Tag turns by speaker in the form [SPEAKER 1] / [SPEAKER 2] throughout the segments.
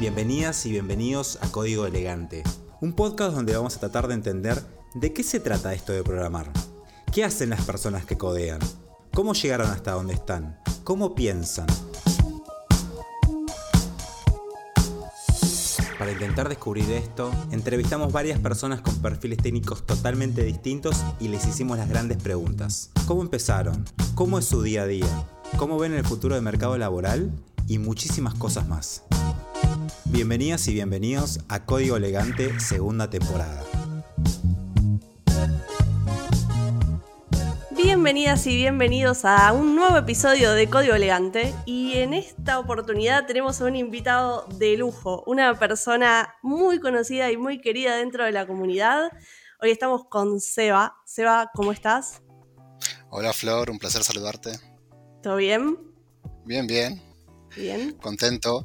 [SPEAKER 1] Bienvenidas y bienvenidos a Código Elegante, un podcast donde vamos a tratar de entender de qué se trata esto de programar. ¿Qué hacen las personas que codean? ¿Cómo llegaron hasta donde están? ¿Cómo piensan? Para intentar descubrir esto, entrevistamos varias personas con perfiles técnicos totalmente distintos y les hicimos las grandes preguntas. ¿Cómo empezaron? ¿Cómo es su día a día? ¿Cómo ven el futuro del mercado laboral? Y muchísimas cosas más. Bienvenidas y bienvenidos a Código Elegante segunda temporada.
[SPEAKER 2] Bienvenidas y bienvenidos a un nuevo episodio de Código Elegante y en esta oportunidad tenemos a un invitado de lujo, una persona muy conocida y muy querida dentro de la comunidad. Hoy estamos con Seba. Seba, ¿cómo estás?
[SPEAKER 3] Hola Flor, un placer saludarte.
[SPEAKER 2] ¿Todo bien?
[SPEAKER 3] Bien, bien.
[SPEAKER 2] Bien.
[SPEAKER 3] Contento,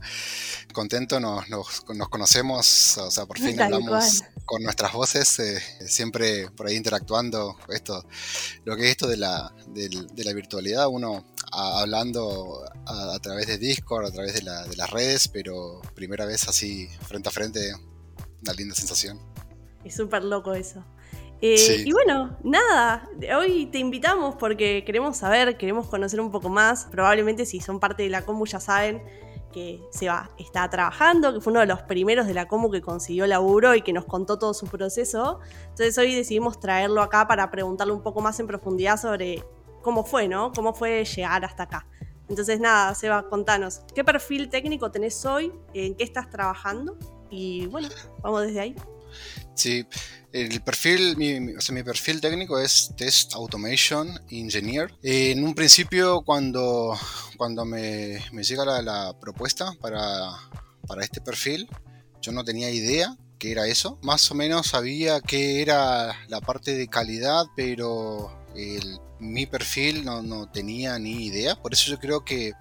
[SPEAKER 3] contento, nos, conocemos, o sea, por fin hablamos con nuestras voces, eh, siempre por ahí interactuando, esto, lo que es esto de la, de, la virtualidad, uno hablando a, través de Discord, a través de, la, de las redes, pero primera vez así frente a frente, una linda sensación.
[SPEAKER 2] Es súper loco eso. Eh, y bueno, nada, hoy te invitamos porque queremos saber, queremos conocer un poco más. Probablemente si son parte de la Comu ya saben que Seba está trabajando, que fue uno de los primeros de la Comu que consiguió laburo y que nos contó todo su proceso. Entonces hoy decidimos traerlo acá para preguntarle un poco más en profundidad sobre cómo fue, ¿no? Cómo fue llegar hasta acá. Entonces nada, Seba, contanos, ¿qué perfil técnico tenés hoy? ¿En qué estás trabajando? Y bueno, vamos desde ahí.
[SPEAKER 3] Sí, el perfil, mi, o sea, mi perfil técnico es Test Automation Engineer. En un principio, cuando, cuando me, me llega la, propuesta para, para, este perfil, yo no tenía idea qué era eso. Más o menos sabía que era la parte de calidad, pero el, mi perfil no, no, tenía ni idea. Por eso yo creo que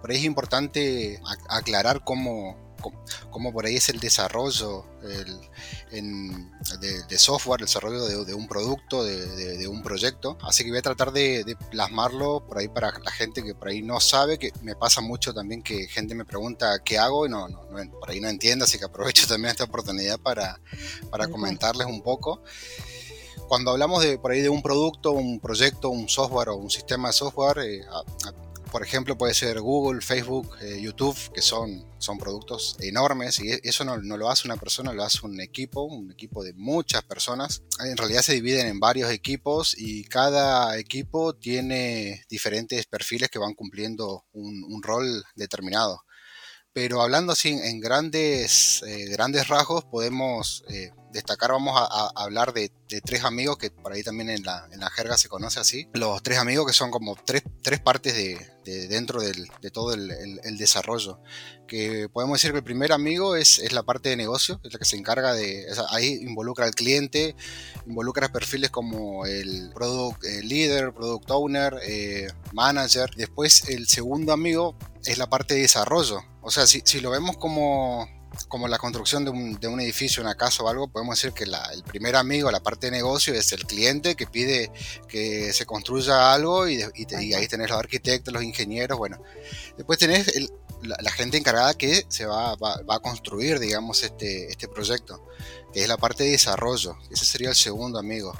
[SPEAKER 3] por ahí es importante aclarar cómo cómo, por ahí es el desarrollo de, software, el desarrollo de, un producto, de, un proyecto. Así que voy a tratar de, plasmarlo por ahí para la gente que por ahí no sabe, que me pasa mucho también que gente me pregunta qué hago y no, no, por ahí no entiende, así que aprovecho también esta oportunidad para, para comentarles un poco. Cuando hablamos de por ahí de un producto, un proyecto, un software o un sistema de software, eh, por ejemplo, puede ser Google, Facebook, eh, YouTube, que son, son productos enormes y eso no, lo hace una persona, lo hace un equipo, un equipo de muchas personas. En realidad se dividen en varios equipos y cada equipo tiene diferentes perfiles que van cumpliendo un, rol determinado. Pero hablando así en grandes, eh, grandes rasgos, podemos eh, destacar, vamos a, hablar de, tres amigos que por ahí también en la, en la, jerga se conoce así. Los tres amigos que son como tres, tres partes de, dentro del, de todo el, el, desarrollo. Que podemos decir que el primer amigo es, es la parte de negocio, es la que se encarga de, ahí involucra al cliente, involucra perfiles como el product eh, leader, product owner, eh, manager. Después el segundo amigo es la parte de desarrollo. O sea, si, si lo vemos como como la construcción de un, de un, edificio, una casa o algo, podemos decir que el primer amigo, la parte de negocio, es el cliente que pide que se construya algo y, ahí tenés los arquitectos, los ingenieros, bueno. Después tenés la, gente encargada que se va, va, a construir, digamos, este, este proyecto, que es la parte de desarrollo. Ese sería el segundo amigo.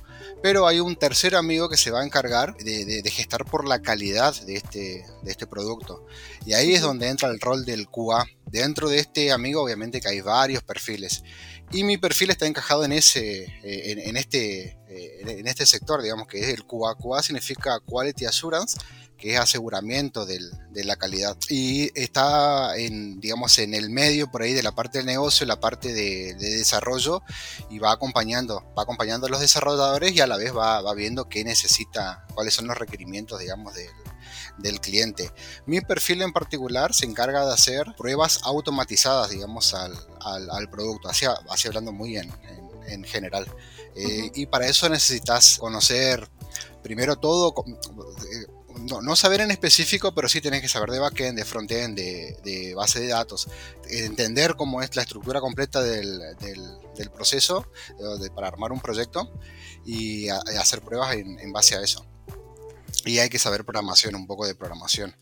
[SPEAKER 3] Pero hay un tercer amigo que se va a encargar de, de, gestar por la calidad de este, de este producto. Y ahí es donde entra el rol del QA. Dentro de este amigo, obviamente que hay varios perfiles. Y mi perfil está encajado en, ese, eh, en, este, eh, en este sector, digamos que es el QA. QA significa Quality Assurance que es aseguramiento de la calidad. Y está en, digamos, en el medio por ahí de la parte del negocio, la parte de, desarrollo, y va acompañando, va acompañando a los desarrolladores y a la vez va, viendo qué necesita, cuáles son los requerimientos, digamos, del, cliente. Mi perfil en particular se encarga de hacer pruebas automatizadas, digamos, al, producto, así, así, hablando muy en, en, general. Eh, y para eso necesitas conocer primero todo, eh, no, saber en específico, pero sí tenés que saber de backend, de frontend, de, de base de datos, entender cómo es la estructura completa del, proceso para armar un proyecto y hacer pruebas en, base a eso. Y hay que saber programación, un poco de programación.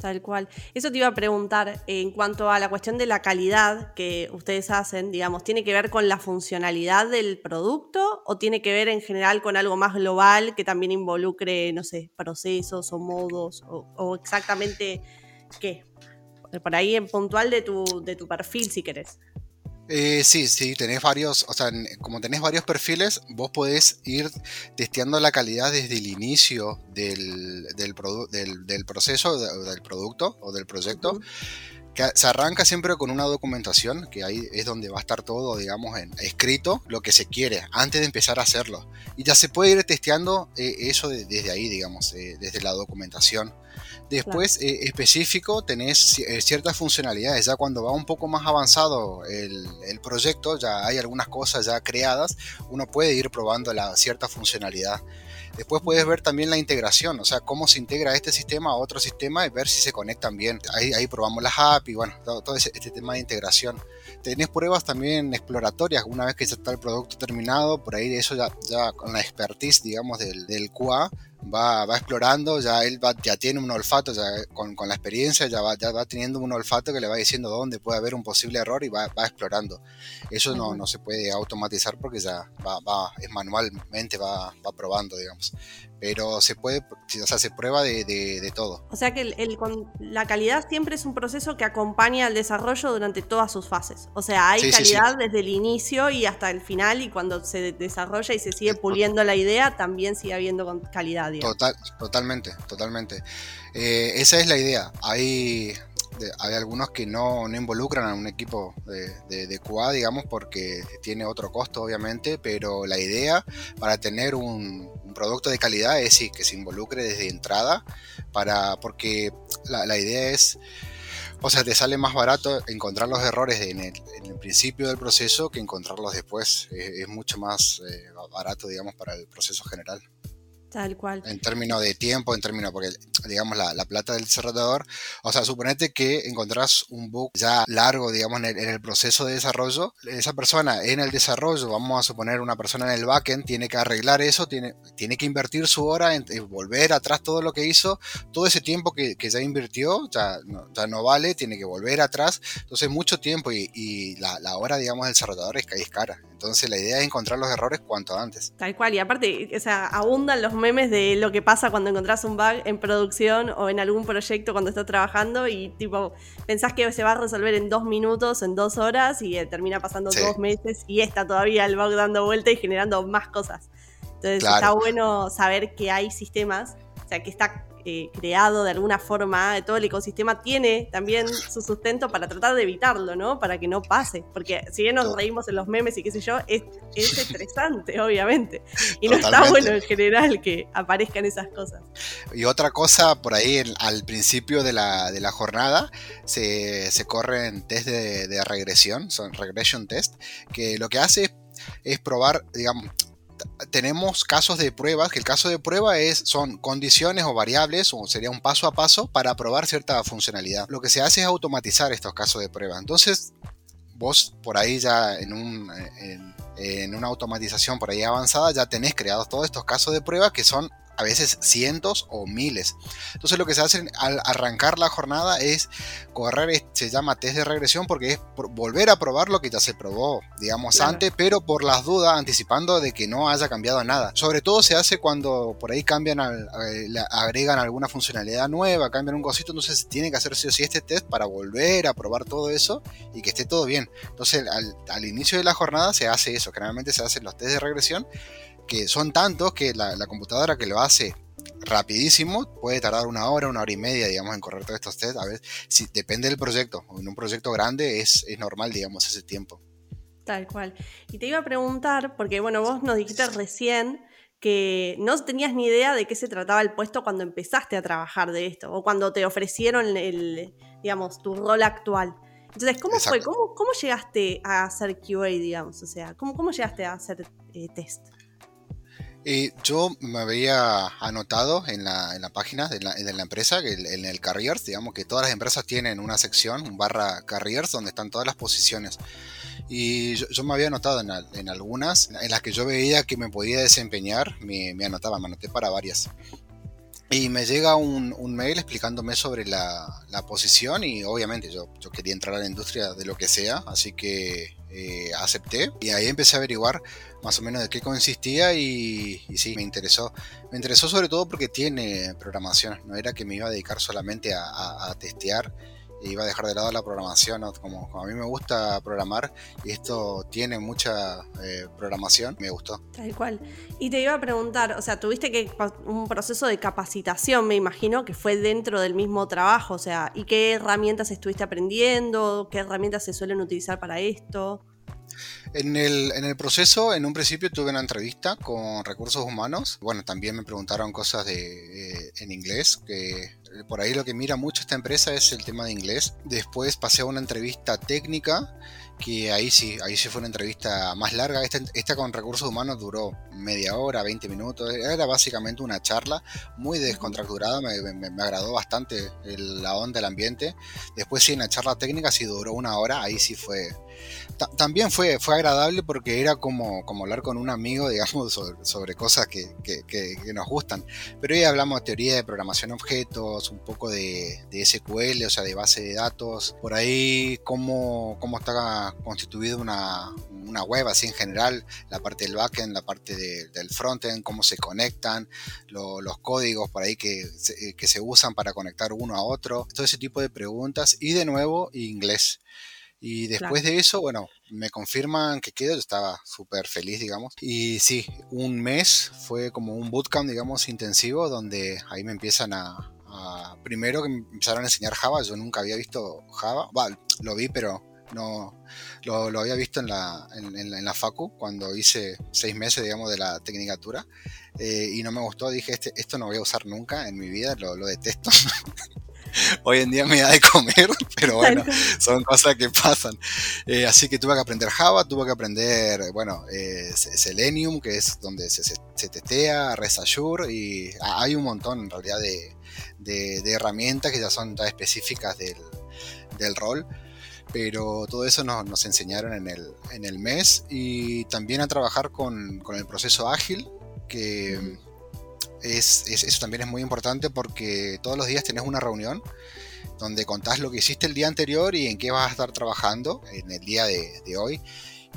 [SPEAKER 2] Tal cual. Eso te iba a preguntar en cuanto a la cuestión de la calidad que ustedes hacen, digamos, ¿tiene que ver con la funcionalidad del producto o tiene que ver en general con algo más global que también involucre, no sé, procesos o modos o, exactamente qué? Por ahí en puntual de tu, de tu perfil, si querés.
[SPEAKER 3] Eh, sí, sí, tenés varios, o sea, como tenés varios perfiles, vos podés ir testeando la calidad desde el inicio del, del, del, proceso, del producto o del proyecto. Que se arranca siempre con una documentación, que ahí es donde va a estar todo, digamos, en, escrito, lo que se quiere, antes de empezar a hacerlo. Y ya se puede ir testeando eh, eso desde ahí, digamos, eh, desde la documentación. Después, eh, específico, tenés eh, ciertas funcionalidades. Ya cuando va un poco más avanzado el, proyecto, ya hay algunas cosas ya creadas, uno puede ir probando la cierta funcionalidad. Después puedes ver también la integración, o sea, cómo se integra este sistema a otro sistema y ver si se conectan bien. Ahí, probamos las API, bueno, todo, este tema de integración. Tenés pruebas también exploratorias, una vez que ya está el producto terminado, por ahí eso ya, con la expertise, digamos, del, del va, va explorando, ya él ya tiene un olfato, ya con, con, la experiencia ya va, ya va teniendo un olfato que le va diciendo dónde puede haber un posible error y va, va explorando. Eso no, no, se puede automatizar porque ya va, va es manualmente, va, va probando, digamos pero se puede, o sea, se prueba de, de, todo.
[SPEAKER 2] O sea que el, la calidad siempre es un proceso que acompaña al desarrollo durante todas sus fases. O sea, hay calidad desde el inicio y hasta el final y cuando se desarrolla y se sigue puliendo la idea, también sigue habiendo calidad.
[SPEAKER 3] Total, totalmente, totalmente. Eh, esa es la idea. Hay, hay algunos que no, involucran a un equipo de, de, QA, digamos, porque tiene otro costo, obviamente, pero la idea para tener un, producto de calidad es sí, que se involucre desde entrada, para, porque la, idea es, o sea, te sale más barato encontrar los errores en el, en el principio del proceso que encontrarlos después. Es, mucho más eh, barato, digamos, para el proceso general.
[SPEAKER 2] Tal cual.
[SPEAKER 3] En términos de tiempo, en términos, porque digamos la, plata del desarrollador, o sea, suponete que encontrás un bug ya largo, digamos, en el, proceso de desarrollo, esa persona en el desarrollo, vamos a suponer una persona en el backend, tiene que arreglar eso, tiene, tiene que invertir su hora en, volver atrás todo lo que hizo, todo ese tiempo que, ya invirtió, ya no, ya no vale, tiene que volver atrás, entonces mucho tiempo y, la, hora, digamos, del desarrollador es, es cara. Entonces la idea es encontrar los errores cuanto antes.
[SPEAKER 2] Tal cual, y aparte, o sea, abundan los memes de lo que pasa cuando encontrás un bug en producción o en algún proyecto cuando estás trabajando y tipo, pensás que se va a resolver en dos minutos, en dos horas y eh, termina pasando dos meses y está todavía el bug dando vuelta y generando más cosas. Entonces está bueno saber que hay sistemas, o sea, que está eh, creado de alguna forma, todo el ecosistema tiene también su sustento para tratar de evitarlo, ¿no? Para que no pase. Porque si bien nos reímos en los memes y qué sé yo, es, estresante, obviamente. Y no está bueno en general que aparezcan esas cosas.
[SPEAKER 3] Y otra cosa, por ahí al principio de la, de la jornada se, se corren test de, de regresión, son regression test, que lo que hace es probar, digamos, tenemos casos de pruebas, que el caso de prueba es, son condiciones o variables, o sería un paso a paso para probar cierta funcionalidad. Lo que se hace es automatizar estos casos de prueba. Entonces, vos por ahí ya en, un, en, en una automatización por ahí avanzada ya tenés creados todos estos casos de prueba que son a veces cientos o miles. Entonces lo que se hace al arrancar la jornada es correr, se llama test de regresión porque es volver a probar lo que ya se probó, digamos, antes, pero por las dudas, anticipando de que no haya cambiado nada. Sobre todo se hace cuando por ahí cambian, agregan alguna funcionalidad nueva, cambian un cosito, entonces se tiene que hacer sí o sí este test para volver a probar todo eso y que esté todo bien. Entonces al, al inicio de la jornada se hace eso, generalmente se hacen los test de regresión que son tantos que la, computadora que lo hace rapidísimo puede tardar una hora, una hora y media, digamos, en correr todos estos test. A ver, si depende del proyecto. En un proyecto grande es, es normal, digamos, ese tiempo.
[SPEAKER 2] Tal cual. Y te iba a preguntar, porque bueno, vos nos dijiste recién que no tenías ni idea de qué se trataba el puesto cuando empezaste a trabajar de esto, o cuando te ofrecieron el, digamos, tu rol actual. Entonces, ¿cómo fue? ¿Cómo, ¿Cómo, llegaste a hacer QA, digamos? O sea, ¿cómo, cómo llegaste a hacer eh, test?
[SPEAKER 3] Yo me había anotado en la, en la página de la, de la empresa, en el Careers, digamos que todas las empresas tienen una sección, un barra Careers, donde están todas las posiciones. Y yo, me había anotado en, en, algunas, en las que yo veía que me podía desempeñar, me, me anotaba, me anoté para varias. Y me llega un, mail explicándome sobre la, posición y obviamente yo, yo, quería entrar a la industria de lo que sea, así que eh, acepté y ahí empecé a averiguar más o menos de qué consistía y, sí, me interesó. Me interesó sobre todo porque tiene programación, no era que me iba a dedicar solamente a, a testear iba a dejar de lado la programación, como, a mí me gusta programar y esto tiene mucha eh, programación, me gustó.
[SPEAKER 2] Tal cual. Y te iba a preguntar, o sea, tuviste que un proceso de capacitación, me imagino, que fue dentro del mismo trabajo, o sea, ¿y qué herramientas estuviste aprendiendo? ¿Qué herramientas se suelen utilizar para esto?
[SPEAKER 3] En el, en el, proceso, en un principio tuve una entrevista con recursos humanos. Bueno, también me preguntaron cosas de, eh, en inglés, que por ahí lo que mira mucho esta empresa es el tema de inglés. Después pasé a una entrevista técnica, que ahí sí, ahí sí fue una entrevista más larga. Esta, con recursos humanos duró media hora, 20 minutos. Era básicamente una charla muy descontracturada, me, agradó bastante la onda, el ambiente. Después sí, en la charla técnica sí duró una hora, ahí sí fue también fue, fue agradable porque era como, como hablar con un amigo, digamos, sobre, cosas que, nos gustan. Pero hoy hablamos de teoría de programación de objetos, un poco de, SQL, o sea, de base de datos, por ahí cómo, cómo está constituida una, web así en general, la parte del backend, la parte del frontend, cómo se conectan, los códigos por ahí que que se usan para conectar uno a otro, todo ese tipo de preguntas y de nuevo inglés. Y después de eso, bueno, me confirman que quedo, yo estaba súper feliz, digamos. Y sí, un mes fue como un bootcamp, digamos, intensivo, donde ahí me empiezan a, primero que me empezaron a enseñar Java, yo nunca había visto Java, bueno, lo vi, pero no lo, lo había visto en la, en, la Facu cuando hice seis meses, digamos, de la tecnicatura eh, y no me gustó, dije, este, esto no voy a usar nunca en mi vida, lo, lo detesto. hoy en día me da de comer, pero bueno, son cosas que pasan. Eh, así que tuve que aprender Java, tuve que aprender, bueno, eh, Selenium, que es donde se, se, testea, Res Azure, y hay un montón en realidad de, de, herramientas que ya son tan específicas del, del rol pero todo eso nos, nos, enseñaron en el, en el mes y también a trabajar con, con el proceso ágil, que es, eso también es muy importante porque todos los días tenés una reunión donde contás lo que hiciste el día anterior y en qué vas a estar trabajando en el día de, hoy.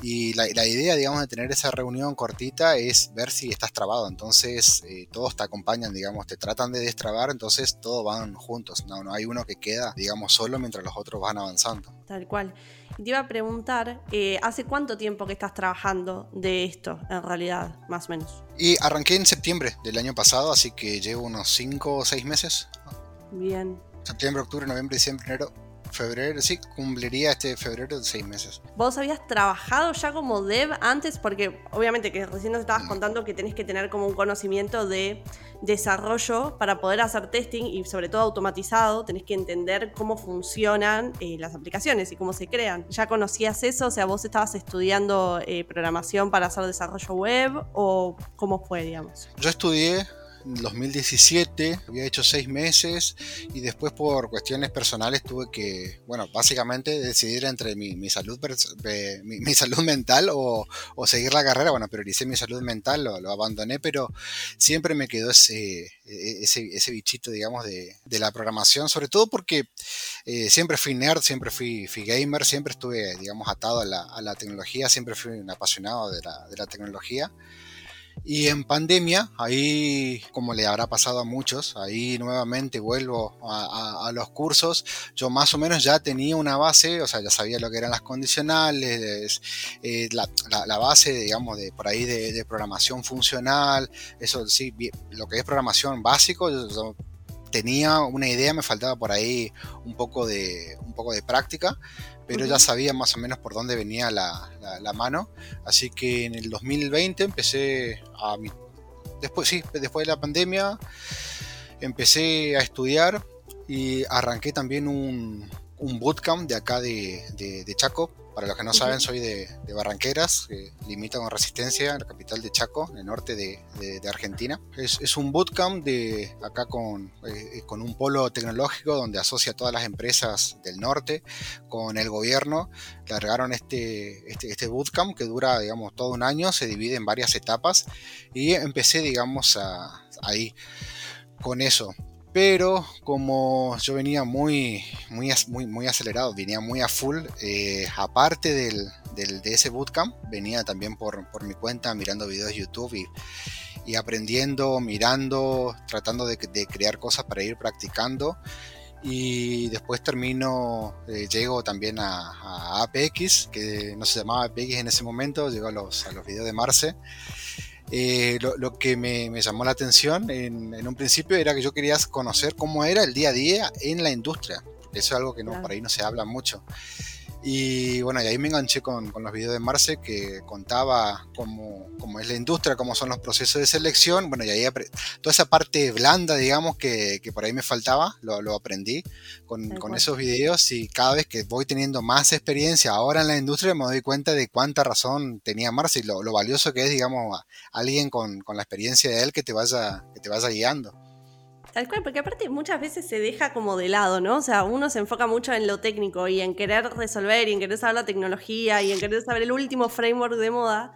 [SPEAKER 3] Y la, idea, digamos, de tener esa reunión cortita es ver si estás trabado. Entonces, eh, todos te acompañan, digamos, te tratan de destrabar, entonces todos van juntos. No, no hay uno que queda, digamos, solo mientras los otros van avanzando.
[SPEAKER 2] Tal cual. Y te iba a preguntar, eh, ¿hace cuánto tiempo que estás trabajando de esto, en realidad, más o menos?
[SPEAKER 3] Y arranqué en septiembre del año pasado, así que llevo unos 5 o 6 meses.
[SPEAKER 2] Bien.
[SPEAKER 3] Septiembre, octubre, noviembre, diciembre, enero, febrero, sí, cumpliría este febrero de seis meses.
[SPEAKER 2] ¿Vos habías trabajado ya como dev antes? Porque obviamente que recién nos estabas contando que tenés que tener como un conocimiento de desarrollo para poder hacer testing y sobre todo automatizado, tenés que entender cómo funcionan eh, las aplicaciones y cómo se crean. ¿Ya conocías eso? O sea, vos estabas estudiando eh, programación para hacer desarrollo web o cómo fue, digamos?
[SPEAKER 3] Yo estudié 2017, había hecho seis meses y después por cuestiones personales tuve que, bueno, básicamente decidir entre mi, salud, mi, salud mental o, seguir la carrera. Bueno, prioricé mi salud mental, lo, abandoné, pero siempre me quedó ese, e, ese, bichito, digamos, de, la programación, sobre todo porque eh, siempre fui nerd, siempre fui, gamer, siempre estuve, digamos, atado a la, tecnología, siempre fui un apasionado de la, de la tecnología. Y en pandemia, ahí como le habrá pasado a muchos, ahí nuevamente vuelvo a, los cursos, yo más o menos ya tenía una base, o sea, ya sabía lo que eran las condicionales, eh, la, base, digamos, de por ahí de, programación funcional, eso sí, lo que es programación básico, yo, tenía una idea, me faltaba por ahí un poco de, un poco de práctica, pero ya sabía más o menos por dónde venía la, mano. Así que en el 2020 empecé a... Después, sí, después de la pandemia empecé a estudiar y arranqué también un, un bootcamp de acá de, de Chaco para los que no saben, soy de, Barranqueras, que limita con Resistencia, la capital de Chaco, en el norte de, Argentina. Es, un bootcamp de acá con, eh, con un polo tecnológico donde asocia a todas las empresas del norte con el gobierno. Largaron este, este, este bootcamp que dura, digamos, todo un año, se divide en varias etapas y empecé, digamos, a, ahí con eso. Pero como yo venía muy, muy, muy, muy acelerado, venía muy a full, eh, aparte del, del, de ese bootcamp, venía también por, por mi cuenta mirando videos de YouTube y, y aprendiendo, mirando, tratando de, de, crear cosas para ir practicando. Y después termino, eh, llego también a, a, APX, que no se llamaba APX en ese momento, llego a los, a los videos de Marce. Eh, lo, lo, que me, me, llamó la atención en, en, un principio era que yo quería conocer cómo era el día a día en la industria. Eso es algo que no, claro. por ahí no se habla mucho. Y bueno, y ahí me enganché con, con los videos de Marce que contaba cómo, cómo, es la industria, cómo son los procesos de selección. Bueno, y ahí toda esa parte blanda, digamos, que, que por ahí me faltaba, lo, lo aprendí con, con, esos videos. Y cada vez que voy teniendo más experiencia ahora en la industria, me doy cuenta de cuánta razón tenía Marce y lo, lo valioso que es, digamos, alguien con, con, la experiencia de él que te vaya, que te vaya guiando.
[SPEAKER 2] Tal cual, porque aparte muchas veces se deja como de lado, ¿no? O sea, uno se enfoca mucho en lo técnico y en querer resolver y en querer saber la tecnología y en querer saber el último framework de moda.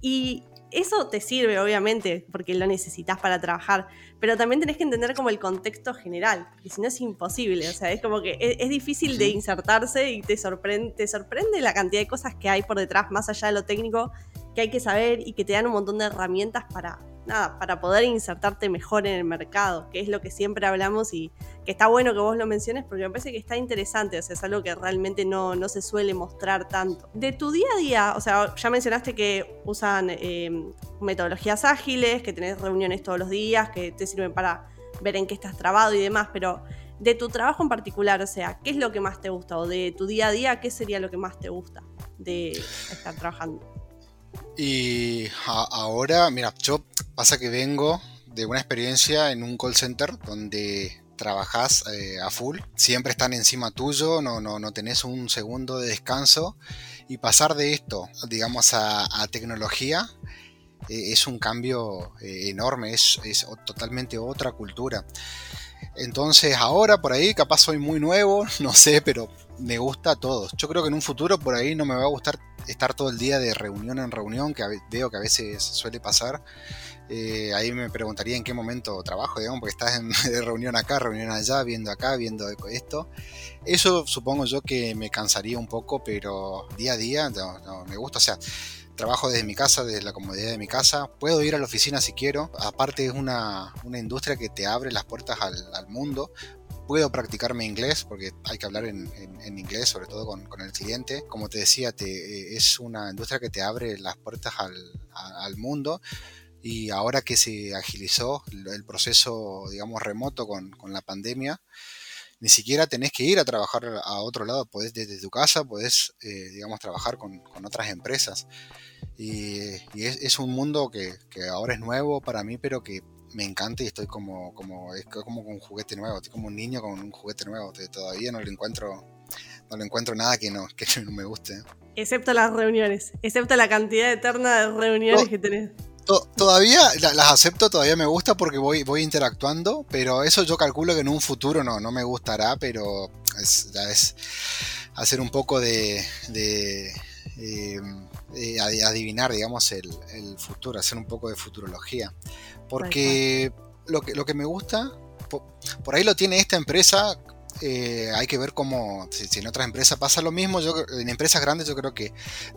[SPEAKER 2] Y eso te sirve, obviamente, porque lo necesitas para trabajar, pero también tenés que entender como el contexto general, porque si no es imposible, o sea, es como que es, es difícil de insertarse y te sorprende, te sorprende la cantidad de cosas que hay por detrás, más allá de lo técnico, que hay que saber y que te dan un montón de herramientas para, nada, para poder insertarte mejor en el mercado, que es lo que siempre hablamos y que está bueno que vos lo menciones porque me parece que está interesante, o sea, es algo que realmente no, no se suele mostrar tanto. De tu día a día, o sea, ya mencionaste que usan eh, metodologías ágiles, que tenés reuniones todos los días, que te sirven para ver en qué estás trabado y demás, pero de tu trabajo en particular, o sea, ¿qué es lo que más te gusta? O de tu día a día, ¿qué sería lo que más te gusta de estar trabajando?
[SPEAKER 3] Y ahora, mira, yo pasa que vengo de una experiencia en un call center donde trabajas eh, a full, siempre están encima tuyo, no, no, no tenés un segundo de descanso y pasar de esto, digamos, a, a tecnología eh, es un cambio eh, enorme, es, es, totalmente otra cultura. Entonces ahora por ahí capaz soy muy nuevo, no sé, pero me gusta a todos. Yo creo que en un futuro por ahí no me va a gustar estar todo el día de reunión en reunión, que veo que a veces suele pasar. Eh, ahí me preguntaría en qué momento trabajo, digamos, porque estás en, reunión acá, reunión allá, viendo acá, viendo esto. Eso supongo yo que me cansaría un poco, pero día a día no, no, me gusta. O sea, trabajo desde mi casa, desde la comodidad de mi casa. Puedo ir a la oficina si quiero. Aparte es una, una industria que te abre las puertas al, al mundo puedo practicarme inglés porque hay que hablar en, en, en inglés, sobre todo con, con, el cliente. Como te decía, te, eh, es una industria que te abre las puertas al, al, mundo y ahora que se agilizó el proceso, digamos, remoto con, con, la pandemia, ni siquiera tenés que ir a trabajar a otro lado, podés desde tu casa, podés, eh, digamos, trabajar con, con, otras empresas. Y, y es, es, un mundo que, que ahora es nuevo para mí, pero que me encanta y estoy como, como, es como un juguete nuevo, estoy como un niño con un juguete nuevo, todavía no le encuentro, no le encuentro nada que no, que no me guste.
[SPEAKER 2] Excepto las reuniones, excepto la cantidad eterna de reuniones no, que tenés.
[SPEAKER 3] To todavía las acepto, todavía me gusta porque voy, voy interactuando, pero eso yo calculo que en un futuro no, no me gustará, pero es, ya es hacer un poco de, de eh, eh, adivinar, digamos, el, el, futuro, hacer un poco de futurología. Porque lo que, lo que me gusta, por, por ahí lo tiene esta empresa eh, hay que ver cómo, si, si, en otras empresas pasa lo mismo, yo, en empresas grandes yo creo que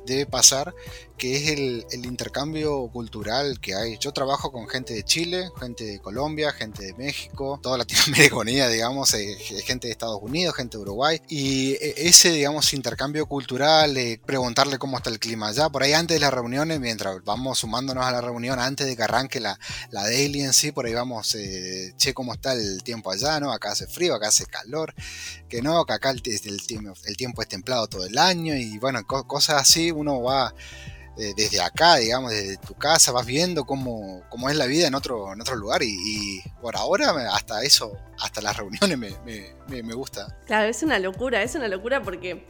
[SPEAKER 3] debe pasar, que es el, el, intercambio cultural que hay. Yo trabajo con gente de Chile, gente de Colombia, gente de México, toda Latinoamérica digamos, eh, gente de Estados Unidos, gente de Uruguay, y eh, ese, digamos, intercambio cultural, eh, preguntarle cómo está el clima allá, por ahí antes de las reuniones, mientras vamos sumándonos a la reunión, antes de que arranque la, la daily en sí, por ahí vamos, eh, che, cómo está el tiempo allá, ¿no? Acá hace frío, acá hace calor que no, que acá el, tiempo es templado todo el año y bueno, co cosas así, uno va eh, desde acá, digamos, desde tu casa, vas viendo cómo, cómo es la vida en otro, en otro lugar y, por ahora hasta eso, hasta las reuniones me, me, me, gusta.
[SPEAKER 2] Claro, es una locura, es una locura porque...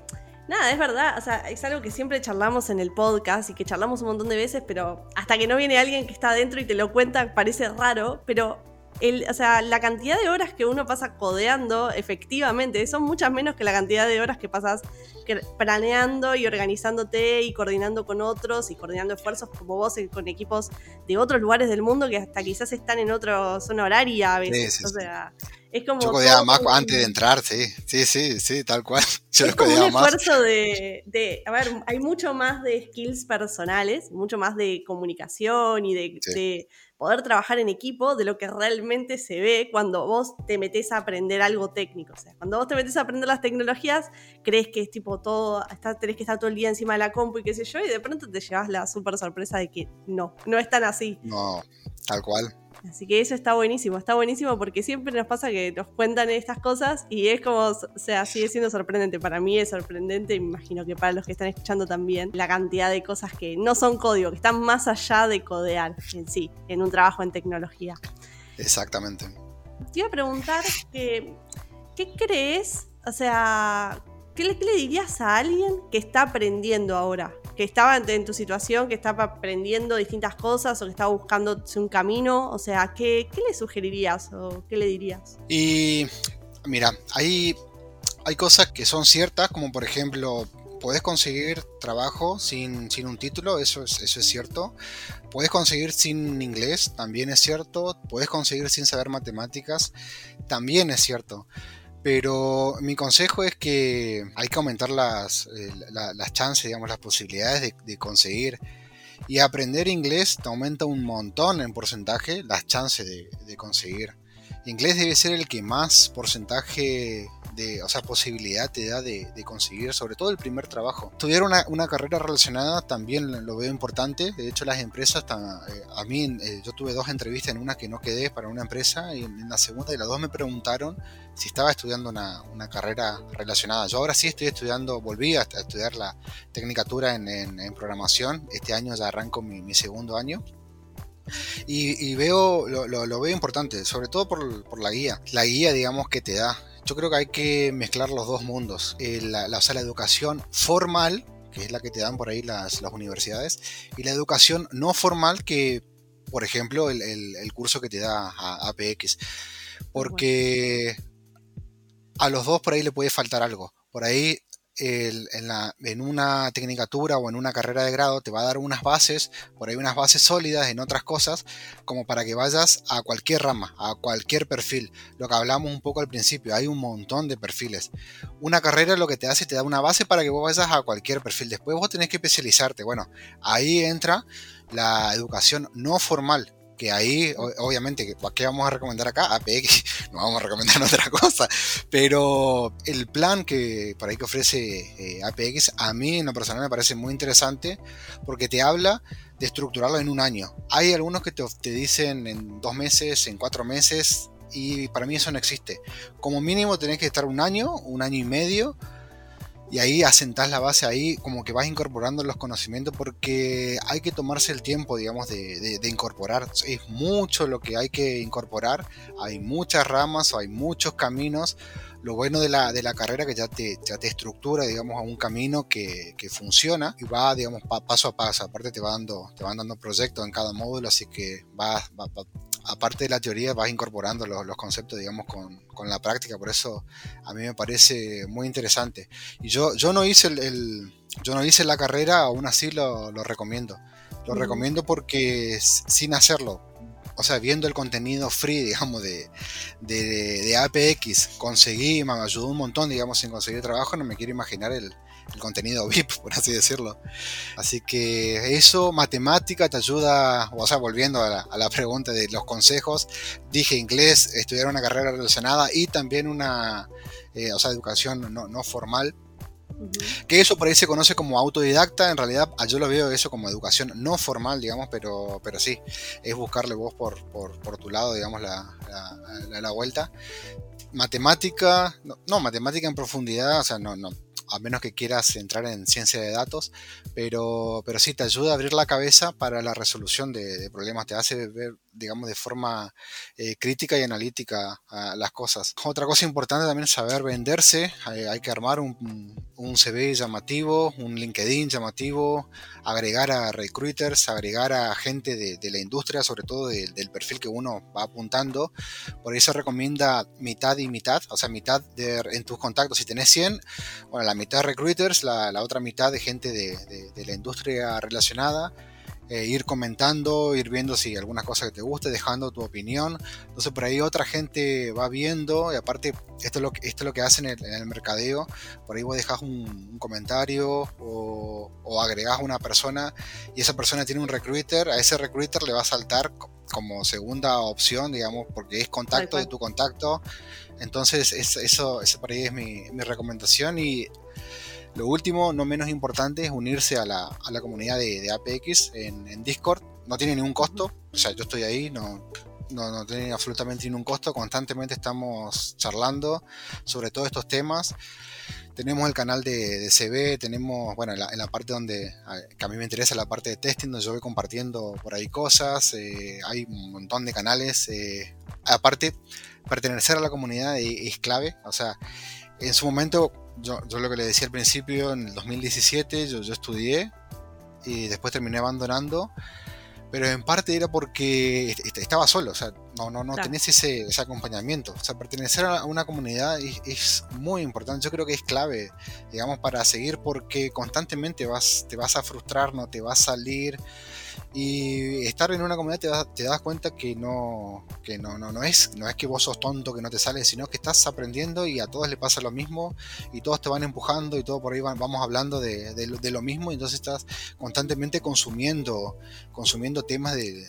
[SPEAKER 2] Nada, es verdad, o sea, es algo que siempre charlamos en el podcast y que charlamos un montón de veces, pero hasta que no viene alguien que está adentro y te lo cuenta parece raro, pero o sea, la cantidad de horas que uno pasa codeando, efectivamente, son muchas menos que la cantidad de horas que pasas planeando y organizándote y coordinando con otros y coordinando esfuerzos como vos con equipos de otros lugares del mundo que hasta quizás están en otra zona horaria a veces. o sea, es como.
[SPEAKER 3] Yo codeaba más antes de entrar, sí. Sí, sí, sí, tal cual. Yo
[SPEAKER 2] es como un esfuerzo de, de, A ver, hay mucho más de skills personales, mucho más de comunicación y de poder trabajar en equipo de lo que realmente se ve cuando vos te metes a aprender algo técnico. O sea, cuando vos te metes a aprender las tecnologías, crees que es tipo todo, está, tenés que estar todo el día encima de la compu y qué sé yo, y de pronto te llevas la súper sorpresa de que no, no es tan así.
[SPEAKER 3] No, tal cual.
[SPEAKER 2] Así que eso está buenísimo, está buenísimo porque siempre nos pasa que nos cuentan estas cosas y es como, o sea, sigue siendo sorprendente. Para mí es sorprendente, me imagino que para los que están escuchando también, la cantidad de cosas que no son código, que están más allá de codear en sí, en un trabajo en tecnología.
[SPEAKER 3] Exactamente.
[SPEAKER 2] Te iba a preguntar que, ¿qué crees? O sea, ¿qué le, dirías a alguien que está aprendiendo ahora? Que estaba en tu situación, que estaba aprendiendo distintas cosas o que estaba buscando un camino. O sea, ¿qué, le sugerirías o qué le dirías?
[SPEAKER 3] Y mira, hay, hay cosas que son ciertas, como por ejemplo, puedes conseguir trabajo sin, sin, un título, eso es, eso es cierto. Puedes conseguir sin inglés, también es cierto. Puedes conseguir sin saber matemáticas, también es cierto. Pero mi consejo es que hay que aumentar las, eh, las chances, digamos, las posibilidades de, conseguir. Y aprender inglés te aumenta un montón en porcentaje las chances de, de conseguir. Inglés debe ser el que más porcentaje o sea, posibilidad te da de, conseguir, sobre todo el primer trabajo. Estudiar una, una, carrera relacionada también lo veo importante. De hecho, las empresas, eh, a mí, eh, yo tuve dos entrevistas, en una que no quedé para una empresa y en, la segunda y las dos me preguntaron si estaba estudiando una, una, carrera relacionada. Yo ahora sí estoy estudiando, volví a, estudiar la tecnicatura en, en, programación. Este año ya arranco mi, mi segundo año. Y, veo, lo, lo, veo importante, sobre todo por, por, la guía. La guía, digamos, que te da yo creo que hay que mezclar los dos mundos. Eh, la, la, la educación formal, que es la que te dan por ahí las, las universidades, y la educación no formal, que, por ejemplo, el, el, curso que te da APX. Porque a los dos por ahí le puede faltar algo. Por ahí en, una tecnicatura o en una carrera de grado te va a dar unas bases, por ahí unas bases sólidas en otras cosas, como para que vayas a cualquier rama, a cualquier perfil. Lo que hablamos un poco al principio, hay un montón de perfiles. Una carrera lo que te hace, te da una base para que vos vayas a cualquier perfil. Después vos tenés que especializarte. Bueno, ahí entra la educación no formal, que ahí, obviamente, ¿qué vamos a recomendar acá? APX, no vamos a recomendar otra cosa, pero el plan que por ahí que ofrece eh, APX, a mí en lo personal me parece muy interesante porque te habla de estructurarlo en un año. Hay algunos que te, te dicen en dos meses, en cuatro meses, y para mí eso no existe. Como mínimo tenés que estar un año, un año y medio, y ahí asentás la base, ahí como que vas incorporando los conocimientos porque hay que tomarse el tiempo, digamos, de, incorporar. Es mucho lo que hay que incorporar, hay muchas ramas, hay muchos caminos. Lo bueno de la, de la carrera que ya te, ya te estructura, digamos, a un camino que, que funciona y va, digamos, paso a paso. Aparte te, va dando, te van dando proyectos en cada módulo, así que va, va, aparte de la teoría, vas incorporando los, los conceptos, digamos, con, con, la práctica. Por eso a mí me parece muy interesante. Y yo, yo no hice el, yo no hice la carrera, aún así lo, lo recomiendo. Lo recomiendo porque sin hacerlo, o sea, viendo el contenido free, digamos, de, de, de, APX, conseguí, me ayudó un montón, digamos, en conseguir trabajo, no me quiero imaginar el, el contenido VIP, por así decirlo. Así que eso, matemática, te ayuda, o sea, volviendo a la, pregunta de los consejos, dije inglés, estudiar una carrera relacionada y también una, eh, o sea, educación no, no formal. Que eso por ahí se conoce como autodidacta, en realidad yo lo veo eso como educación no formal, digamos, pero, pero sí, es buscarle vos por, por, por tu lado, digamos, la, la, la vuelta. Matemática, no, no, matemática en profundidad, o sea, no, no, a menos que quieras entrar en ciencia de datos, pero, pero sí te ayuda a abrir la cabeza para la resolución de, problemas, te hace ver, digamos, de forma eh, crítica y analítica las cosas. Otra cosa importante también es saber venderse, hay, que armar un, un CV llamativo, un LinkedIn llamativo, agregar a recruiters, agregar a gente de, la industria, sobre todo del perfil que uno va apuntando. Por eso recomienda mitad y mitad, o sea, mitad de, en tus contactos. Si tenés 100, bueno, la mitad de recruiters, la, otra mitad de gente de, de la industria relacionada eh, ir comentando, ir viendo si alguna cosa que te guste, dejando tu opinión. Entonces por ahí otra gente va viendo y aparte esto es lo que, esto es lo que hacen en el, mercadeo. Por ahí vos dejas un, comentario o, o agregás una persona y esa persona tiene un recruiter, a ese recruiter le va a saltar como segunda opción, digamos, porque es contacto de tu contacto. Entonces eso, eso por ahí es mi, mi recomendación y lo último, no menos importante, es unirse a la, comunidad de, APX en, Discord. No tiene ningún costo, o sea, yo estoy ahí, no, no, tiene absolutamente ningún costo. Constantemente estamos charlando sobre todos estos temas. Tenemos el canal de, CB, tenemos, bueno, en la, parte donde que a mí me interesa, la parte de testing, donde yo voy compartiendo por ahí cosas. Eh, hay un montón de canales. Eh, aparte, pertenecer a la comunidad es clave. O sea, en su momento yo, lo que le decía al principio, en el 2017 yo, yo estudié y después terminé abandonando, pero en parte era porque estaba solo, o sea, no, no, no tenés ese, ese, acompañamiento. O sea, pertenecer a una comunidad es, es, muy importante, yo creo que es clave, digamos, para seguir porque constantemente vas, te vas a frustrar, no te vas a salir. Y estar en una comunidad te, das cuenta que no, que no, no, no, es, no es que vos sos tonto que no te sales, sino que estás aprendiendo y a todos les pasa lo mismo y todos te van empujando y todo por ahí vamos hablando de, de, lo mismo y entonces estás constantemente consumiendo, consumiendo temas de,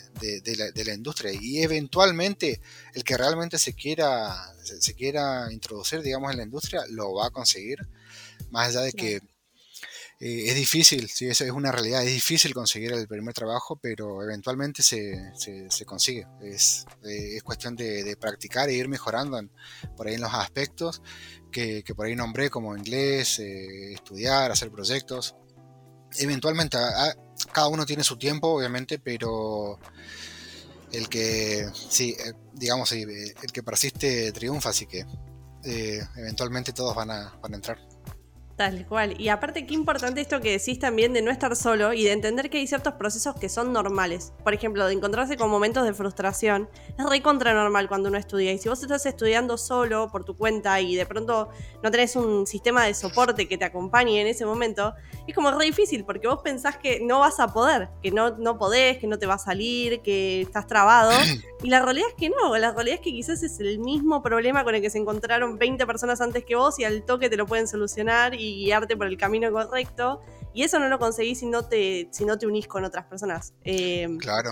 [SPEAKER 3] la, la, industria y eventualmente el que realmente se quiera, se, quiera introducir digamos en la industria lo va a conseguir. Más allá de que eh, es difícil, sí, eso es una realidad, es difícil conseguir el primer trabajo, pero eventualmente se, se, consigue. Es, eh, es cuestión de, practicar e ir mejorando por ahí en los aspectos que, que por ahí nombré como inglés, eh, estudiar, hacer proyectos. Eventualmente, cada uno tiene su tiempo, obviamente, pero el que, sí, digamos, el que persiste triunfa, así que eventualmente todos van a, van a entrar.
[SPEAKER 2] Tal cual. Y aparte, qué importante esto que decís también de no estar solo y de entender que hay ciertos procesos que son normales. Por ejemplo, de encontrarse con momentos de frustración. Es re contra normal cuando uno estudia. Y si vos estás estudiando solo por tu cuenta y de pronto no tenés un sistema de soporte que te acompañe en ese momento, es como re difícil porque vos pensás que no vas a poder, que no, no podés, que no te va a salir, que estás trabado. Y la realidad es que no. La realidad es que quizás es el mismo problema con el que se encontraron 20 personas antes que vos y al toque te lo pueden solucionar y guiarte por el camino correcto. Y eso no lo conseguís si no te, si no te unís con otras personas.
[SPEAKER 3] Eh, claro.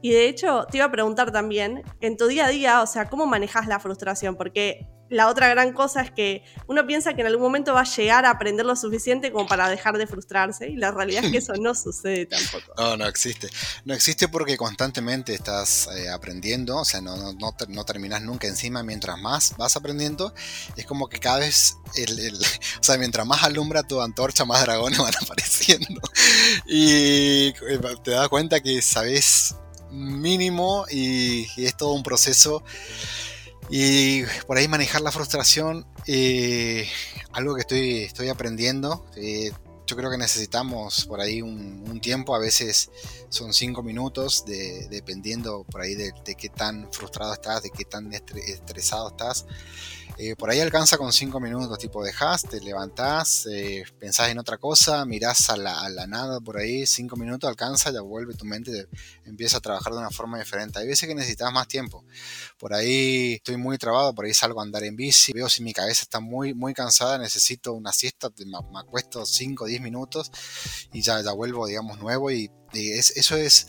[SPEAKER 2] Y de hecho, te iba a preguntar también, en tu día a día, o sea, ¿cómo manejas la frustración? Porque la otra gran cosa es que uno piensa que en algún momento va a llegar a aprender lo suficiente como para dejar de frustrarse y la realidad es que eso no sucede tampoco.
[SPEAKER 3] No, no existe. No existe porque constantemente estás eh, aprendiendo, o sea, no, no, no, terminas nunca encima mientras más vas aprendiendo. Es como que cada vez, el, o sea, mientras más alumbra tu antorcha, más dragones van apareciendo. Y eh, te das cuenta que sabes mínimo y, y es todo un proceso y por ahí manejar la frustración, eh, algo que estoy, estoy aprendiendo. Eh, yo creo que necesitamos por ahí un, tiempo, a veces son cinco minutos, dependiendo por ahí de, de, qué tan frustrado estás, de qué tan estresado estás. Eh, por ahí alcanza con 5 minutos, tipo dejas, te levantás, eh, pensás en otra cosa, mirás a la, nada por ahí, 5 minutos alcanza, ya vuelve tu mente, empieza a trabajar de una forma diferente. Hay veces que necesitas más tiempo. Por ahí estoy muy trabado, por ahí salgo a andar en bici, veo si mi cabeza está muy, muy cansada, necesito una siesta, me, acuesto 5 o 10 minutos y ya, vuelvo, digamos, nuevo y, eso es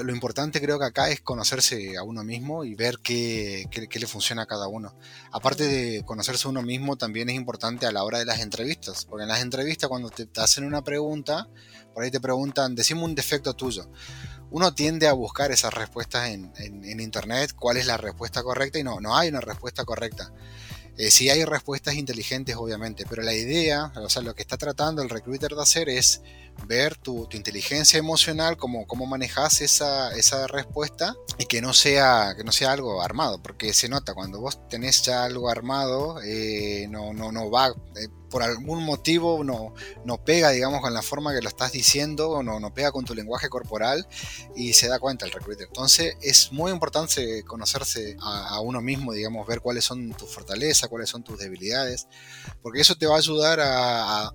[SPEAKER 3] lo, importante creo que acá es conocerse a uno mismo y ver qué, le funciona a cada uno. Aparte de conocerse a uno mismo, también es importante a la hora de las entrevistas, porque en las entrevistas cuando te, hacen una pregunta, por ahí te preguntan, decime un defecto tuyo. Uno tiende a buscar esas respuestas en, en internet, cuál es la respuesta correcta y no, no hay una respuesta correcta. Eh, sí hay respuestas inteligentes, obviamente, pero la idea, o sea, lo que está tratando el recruiter de hacer es ver tu, inteligencia emocional, cómo, cómo manejas esa, esa, respuesta y que no, sea, que no sea algo armado, porque se nota cuando vos tenés ya algo armado, eh, no, no, no va, eh, por algún motivo no, no pega, digamos, con la forma que lo estás diciendo, no, no pega con tu lenguaje corporal y se da cuenta el recruiter. Entonces es muy importante conocerse a, uno mismo, digamos, ver cuáles son tus fortalezas, cuáles son tus debilidades, porque eso te va a ayudar a,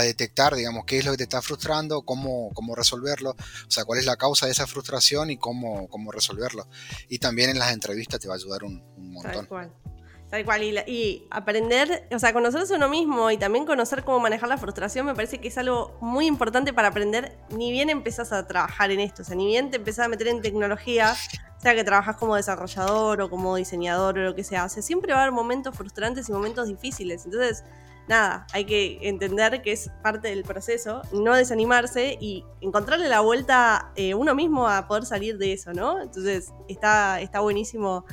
[SPEAKER 3] detectar, digamos, qué es lo que te está frustrando, cómo, cómo resolverlo, o sea, cuál es la causa de esa frustración y cómo, cómo resolverlo. Y también en las entrevistas te va a ayudar un, montón.
[SPEAKER 2] Y, aprender, o sea, conocerse uno mismo y también conocer cómo manejar la frustración me parece que es algo muy importante para aprender, ni bien empezás a trabajar en esto, o sea, ni bien te empezás a meter en tecnología, sea que trabajas como desarrollador o como diseñador o lo que sea, o sea, siempre va a haber momentos frustrantes y momentos difíciles, entonces, nada, hay que entender que es parte del proceso, no desanimarse y encontrarle la vuelta eh, uno mismo a poder salir de eso, ¿no? Entonces, está, está buenísimo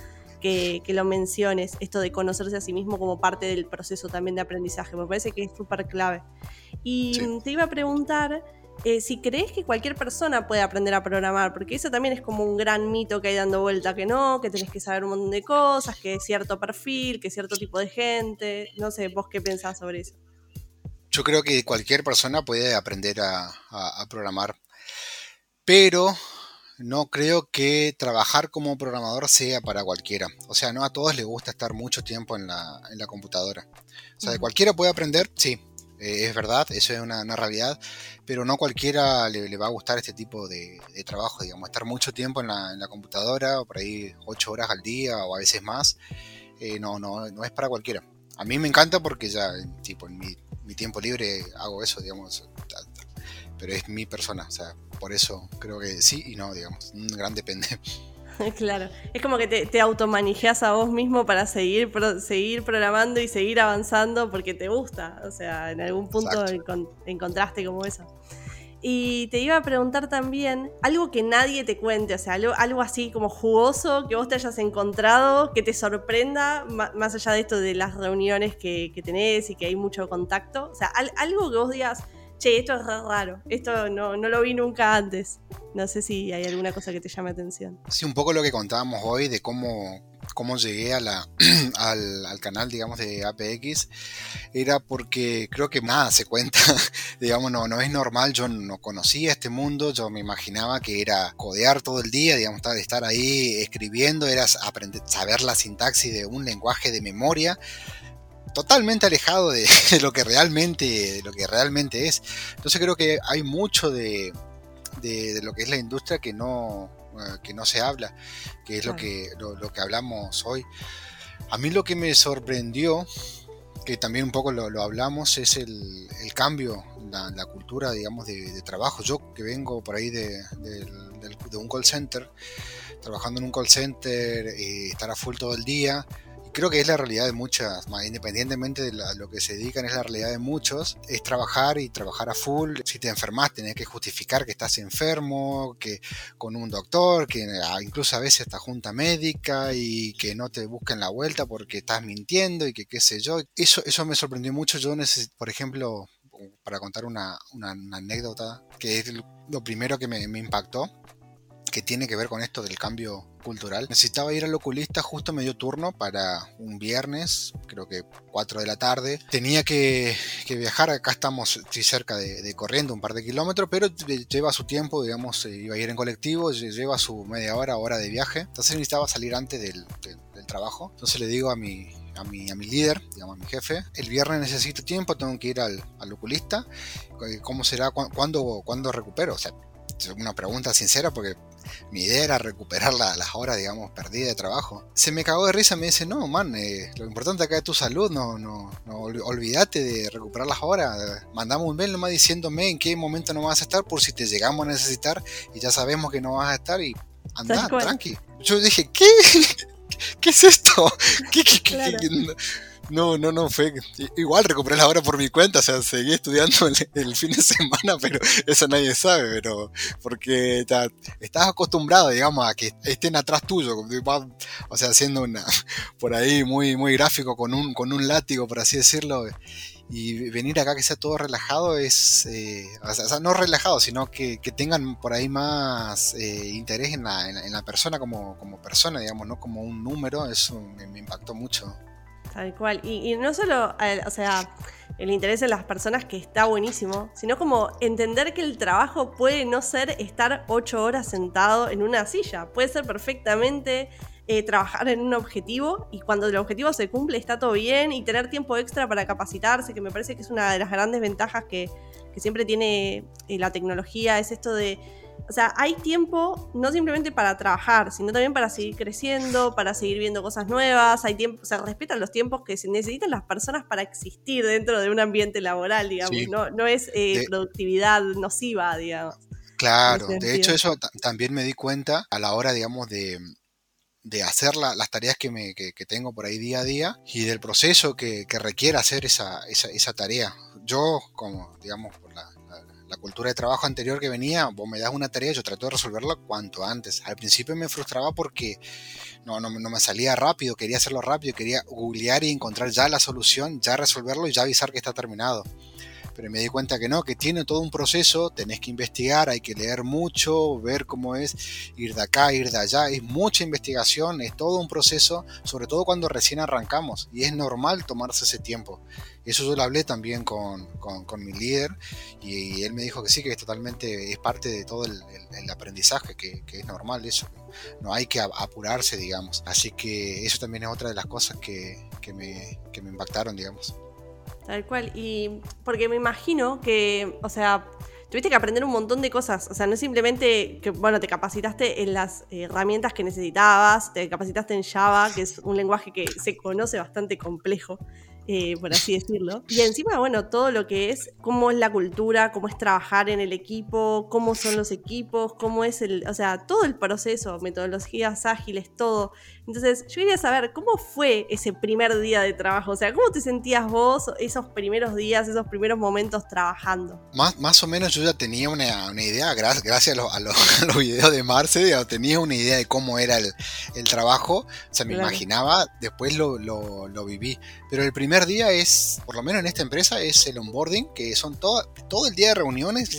[SPEAKER 2] que, lo menciones, esto de conocerse a sí mismo como parte del proceso también de aprendizaje. Me parece que es súper clave. Y te iba a preguntar eh, si crees que cualquier persona puede aprender a programar, porque eso también es como un gran mito que hay dando vuelta, que no, que tenés que saber un montón de cosas, que es cierto perfil, que es cierto tipo de gente. No sé, vos qué pensás sobre eso.
[SPEAKER 3] Yo creo que cualquier persona puede aprender a programar, pero no creo que trabajar como programador sea para cualquiera. O sea, no a todos les gusta estar mucho tiempo en la, computadora. O sea, cualquiera puede aprender, sí, eh, es verdad, eso es una, realidad, pero no cualquiera le, va a gustar este tipo de, trabajo, digamos, estar mucho tiempo en la, computadora, o por ahí ocho horas al día o a veces más, eh, no, no, no es para cualquiera. A mí me encanta porque ya, tipo, en mi, mi tiempo libre hago eso, digamos, pero es mi persona, o sea, por eso creo que sí y no, digamos, un gran depende.
[SPEAKER 2] Claro, es como que te, te a vos mismo para seguir, seguir programando y seguir avanzando porque te gusta, o sea, en algún punto encontraste como eso. Y te iba a preguntar también algo que nadie te cuente, o sea, algo, así como jugoso que vos te hayas encontrado, que te sorprenda, más allá de esto de las reuniones que, que tenés y que hay mucho contacto, o sea, algo que vos digas, che, esto es raro, esto no, lo vi nunca antes. No sé si hay alguna cosa que te llame atención.
[SPEAKER 3] Sí, un poco lo que contábamos hoy de cómo, cómo llegué a la, al, canal, digamos, de APX, era porque creo que nada se cuenta, digamos, no, no es normal, yo no conocía este mundo, yo me imaginaba que era codear todo el día, digamos, estar ahí escribiendo, era aprender, saber la sintaxis de un lenguaje de memoria, totalmente alejado de, lo que realmente lo que realmente es. Entonces creo que hay mucho de, lo que es la industria que no eh, que no se habla que es lo que lo, que hablamos hoy. A mí lo que me sorprendió que también un poco lo, hablamos es el, cambio la, cultura digamos de, trabajo. Yo que vengo por ahí de, de un call center trabajando en un call center y estar a full todo el día creo que es la realidad de muchas, independientemente de lo que se dedican, es la realidad de muchos, es trabajar y trabajar a full. Si te enfermas, tenés que justificar que estás enfermo, que con un doctor, que ah, incluso a veces hasta junta médica y que no te busquen la vuelta porque estás mintiendo y que qué sé yo. Eso, eso me sorprendió mucho. Yo necesito, por ejemplo, para contar una, anécdota, que es lo primero que me impactó, que tiene que ver con esto del cambio cultural. Necesitaba ir al oculista justo medio turno para un viernes, creo que 4 de la tarde. Tenía que, viajar, acá estamos cerca de, corriendo un par de kilómetros, pero lleva su tiempo, digamos, eh, iba a ir en colectivo, lleva su media hora, hora de viaje. Entonces necesitaba salir antes del, trabajo. Entonces le digo a mi, a mi, a mi líder, digamos a mi jefe, el viernes necesito tiempo, tengo que ir al, al oculista, ¿cómo será? ¿Cuándo, ¿Cuándo recupero? O sea, una pregunta sincera porque mi idea era recuperar las horas, digamos, perdidas de trabajo. Se me cagó de risa, me dice, no, man, eh, lo importante acá es tu salud, no, no, no olvídate de recuperar las horas. Mandamos un mail nomás diciéndome en qué momento no vas a estar por si te llegamos a necesitar y ya sabemos que no vas a estar y anda, tranqui. Yo dije, ¿qué? ¿Qué es esto? ¿Qué, qué, qué, no, no, no, fue. Igual recuperé la hora por mi cuenta, o sea, seguí estudiando el, fin de semana, pero eso nadie sabe, pero. Porque estás acostumbrado, digamos, a que estén atrás tuyo, o sea, haciendo una. por ahí muy, muy gráfico con un, con un látigo, por así decirlo. Y venir acá que sea todo relajado es. Eh, o, sea, no relajado, sino que, tengan por ahí más eh, interés en la, en, la, persona como, como persona, digamos, no como un número, eso me impactó mucho.
[SPEAKER 2] Tal cual. Y, no solo, o sea, el interés en las personas, que está buenísimo, sino como entender que el trabajo puede no ser estar ocho horas sentado en una silla, puede ser perfectamente eh, trabajar en un objetivo y cuando el objetivo se cumple está todo bien y tener tiempo extra para capacitarse, que me parece que es una de las grandes ventajas que, siempre tiene eh, la tecnología, es esto de o sea, hay tiempo no simplemente para trabajar, sino también para seguir creciendo, para seguir viendo cosas nuevas. Hay tiempo, o sea, respetan los tiempos que se necesitan las personas para existir dentro de un ambiente laboral, digamos. No, no es eh, productividad nociva, digamos.
[SPEAKER 3] Claro, de hecho eso también me di cuenta a la hora, digamos, de, hacer las tareas que, me, que, tengo por ahí día a día y del proceso que, que requiere hacer esa, esa, esa, tarea. Yo, como digamos, por la, la cultura de trabajo anterior que venía, vos me das una tarea, yo trato de resolverla cuanto antes. Al principio me frustraba porque no, no, no, me salía rápido, quería hacerlo rápido, quería googlear y encontrar ya la solución, ya resolverlo y ya avisar que está terminado pero me di cuenta que no, que tiene todo un proceso, tenés que investigar, hay que leer mucho, ver cómo es, ir de acá, ir de allá, es mucha investigación, es todo un proceso, sobre todo cuando recién arrancamos, y es normal tomarse ese tiempo. Eso yo lo hablé también con, con, mi líder y, él me dijo que sí, que es totalmente, es parte de todo el, aprendizaje, que, que, es normal eso. No hay que apurarse, digamos. Así que eso también es otra de las cosas que, que me, que me impactaron, digamos.
[SPEAKER 2] Tal cual. Y porque me imagino que, o sea, tuviste que aprender un montón de cosas. O sea, no es simplemente que, bueno, te capacitaste en las herramientas que necesitabas, te capacitaste en Java, que es un lenguaje que se conoce bastante complejo. Eh, por así decirlo. Y encima, bueno, todo lo que es cómo es la cultura, cómo es trabajar en el equipo, cómo son los equipos, cómo es el, o sea, todo el proceso, metodologías ágiles, todo. Entonces, yo quería saber cómo fue ese primer día de trabajo, o sea, cómo te sentías vos esos primeros días, esos primeros momentos trabajando.
[SPEAKER 3] Más, más o menos yo ya tenía una, una idea, gracias, a, los, videos de Marce, ya tenía una idea de cómo era el, el trabajo, o sea, me imaginaba, después lo, lo, lo viví, pero el primer primer día es, por lo menos en esta empresa, es el onboarding, que son todo, todo el día de reuniones.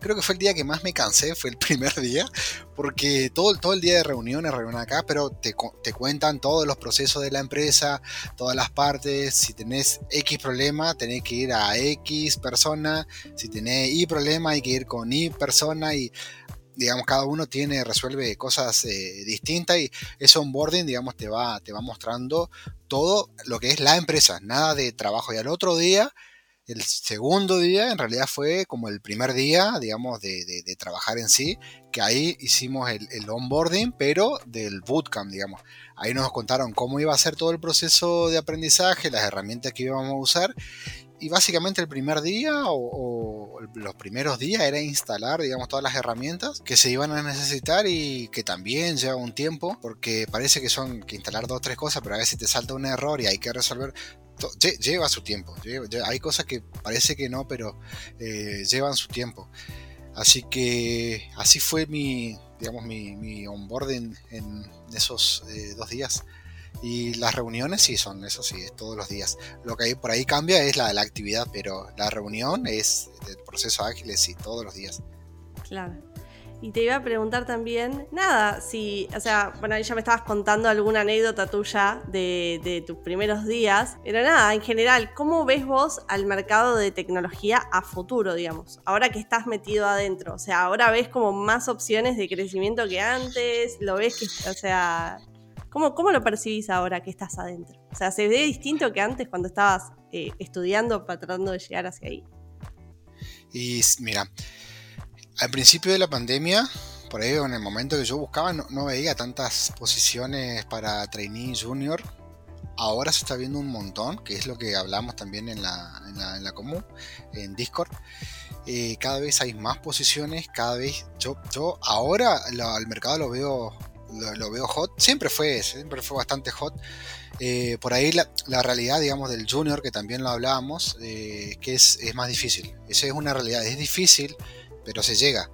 [SPEAKER 3] Creo que fue el día que más me cansé, fue el primer día, porque todo, todo el día de reuniones, reunión acá, pero te, te cuentan todos los procesos de la empresa, todas las partes. Si tenés X problema, tenés que ir a X persona. Si tenés Y problema, hay que ir con Y persona. Y digamos, cada uno tiene, resuelve cosas eh, distintas y ese onboarding, digamos, te va, te va mostrando todo lo que es la empresa, nada de trabajo. Y al otro día, el segundo día, en realidad fue como el primer día, digamos, de, trabajar en sí, que ahí hicimos el, onboarding, pero del bootcamp, digamos. Ahí nos contaron cómo iba a ser todo el proceso de aprendizaje, las herramientas que íbamos a usar y básicamente el primer día o, los primeros días era instalar, digamos, todas las herramientas que se iban a necesitar y que también lleva un tiempo, porque parece que son que instalar dos o tres cosas, pero a veces te salta un error y hay que resolver. Lleva su tiempo. hay cosas que parece que no, pero eh, llevan su tiempo. Así que así fue mi, digamos, mi, onboarding en esos eh, dos días. Y las reuniones sí son, eso sí, es todos los días. Lo que hay por ahí cambia es la, la actividad, pero la reunión es el proceso ágil, sí, todos los días.
[SPEAKER 2] Claro. Y te iba a preguntar también, nada, si, o sea, bueno, ya me estabas contando alguna anécdota tuya de, tus primeros días, pero nada, en general, ¿cómo ves vos al mercado de tecnología a futuro, digamos? Ahora que estás metido adentro, o sea, ahora ves como más opciones de crecimiento que antes, lo ves que, o sea, ¿Cómo, lo percibís ahora que estás adentro? O sea, ¿se ve distinto que antes cuando estabas eh, estudiando para tratando de llegar hacia ahí?
[SPEAKER 3] Y mira, al principio de la pandemia, por ahí en el momento que yo buscaba, no, veía tantas posiciones para trainee junior. Ahora se está viendo un montón, que es lo que hablamos también en la, en la, común, en Discord. Eh, cada vez hay más posiciones, cada vez yo, yo ahora el mercado lo veo lo, veo hot. Siempre fue, siempre fue bastante hot. Eh, por ahí la, realidad, digamos, del junior, que también lo hablábamos, eh, que es, es, más difícil. Esa es una realidad, es difícil, pero se llega.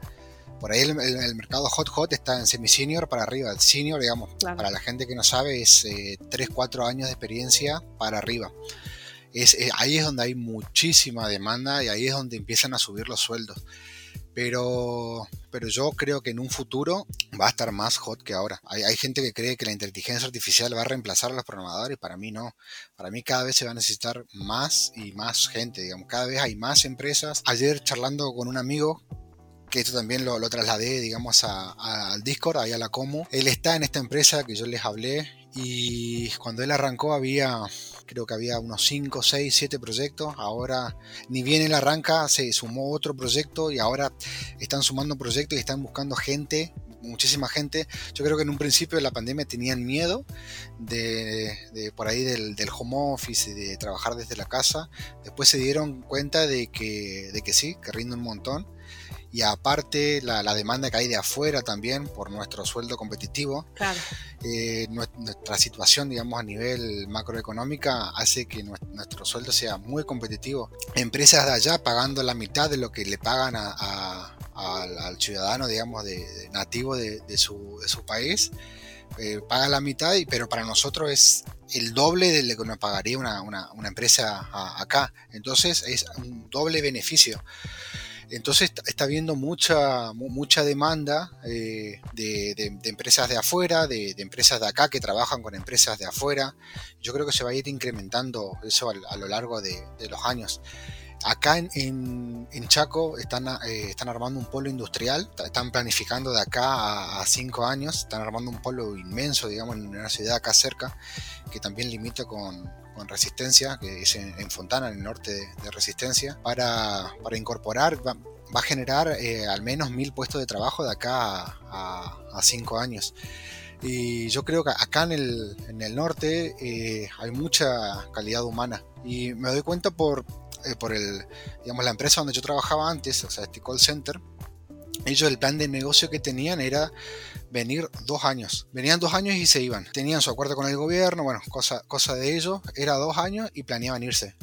[SPEAKER 3] Por ahí el, mercado hot hot está en semi-senior para arriba. El senior, digamos, para la gente que no sabe, es 3, eh, 4 años de experiencia para arriba. Es, ahí es donde hay muchísima demanda y ahí es donde empiezan a subir los sueldos. Pero, pero yo creo que en un futuro va a estar más hot que ahora. Hay, hay, gente que cree que la inteligencia artificial va a reemplazar a los programadores, para mí no. Para mí cada vez se va a necesitar más y más gente, digamos, cada vez hay más empresas. Ayer charlando con un amigo que esto también lo, trasladé, digamos, al Discord, ahí a la Como. Él está en esta empresa que yo les hablé y cuando él arrancó había, creo que había unos 5, 6, 7 proyectos. Ahora, ni bien él arranca, se sumó otro proyecto y ahora están sumando proyectos y están buscando gente muchísima gente. Yo creo que en un principio de la pandemia tenían miedo de, por ahí del, home office y de trabajar desde la casa. Después se dieron cuenta de que, de que sí, que rinde un montón y aparte la, demanda que hay de afuera también por nuestro sueldo competitivo. Eh, nuestra situación, digamos, a nivel macroeconómica hace que nuestro sueldo sea muy competitivo. Empresas de allá pagando la mitad de lo que le pagan al, ciudadano, digamos, de, nativo de, su, país. Eh, paga la mitad, pero para nosotros es el doble de lo que nos pagaría una, empresa acá. Entonces es un doble beneficio. Entonces está habiendo mucha, mucha demanda eh, de, empresas de afuera, de, empresas de acá que trabajan con empresas de afuera. Yo creo que se va a ir incrementando eso a, lo largo de, los años. Acá en, Chaco están, eh, están armando un polo industrial, están planificando de acá a, cinco años, están armando un polo inmenso, digamos, en una ciudad acá cerca, que también limita con, con Resistencia, que es en, Fontana, en el norte de, Resistencia, para, para, incorporar, va, a generar eh, al menos mil puestos de trabajo de acá a, cinco años. Y yo creo que acá en el, en el norte eh, hay mucha calidad humana. Y me doy cuenta por, eh, por el, digamos, la empresa donde yo trabajaba antes, o sea, este call center, ellos el plan de negocio que tenían era venir dos años. Venían dos años y se iban. Tenían su acuerdo con el gobierno, bueno, cosa, cosa de ellos, era dos años y planeaban irse.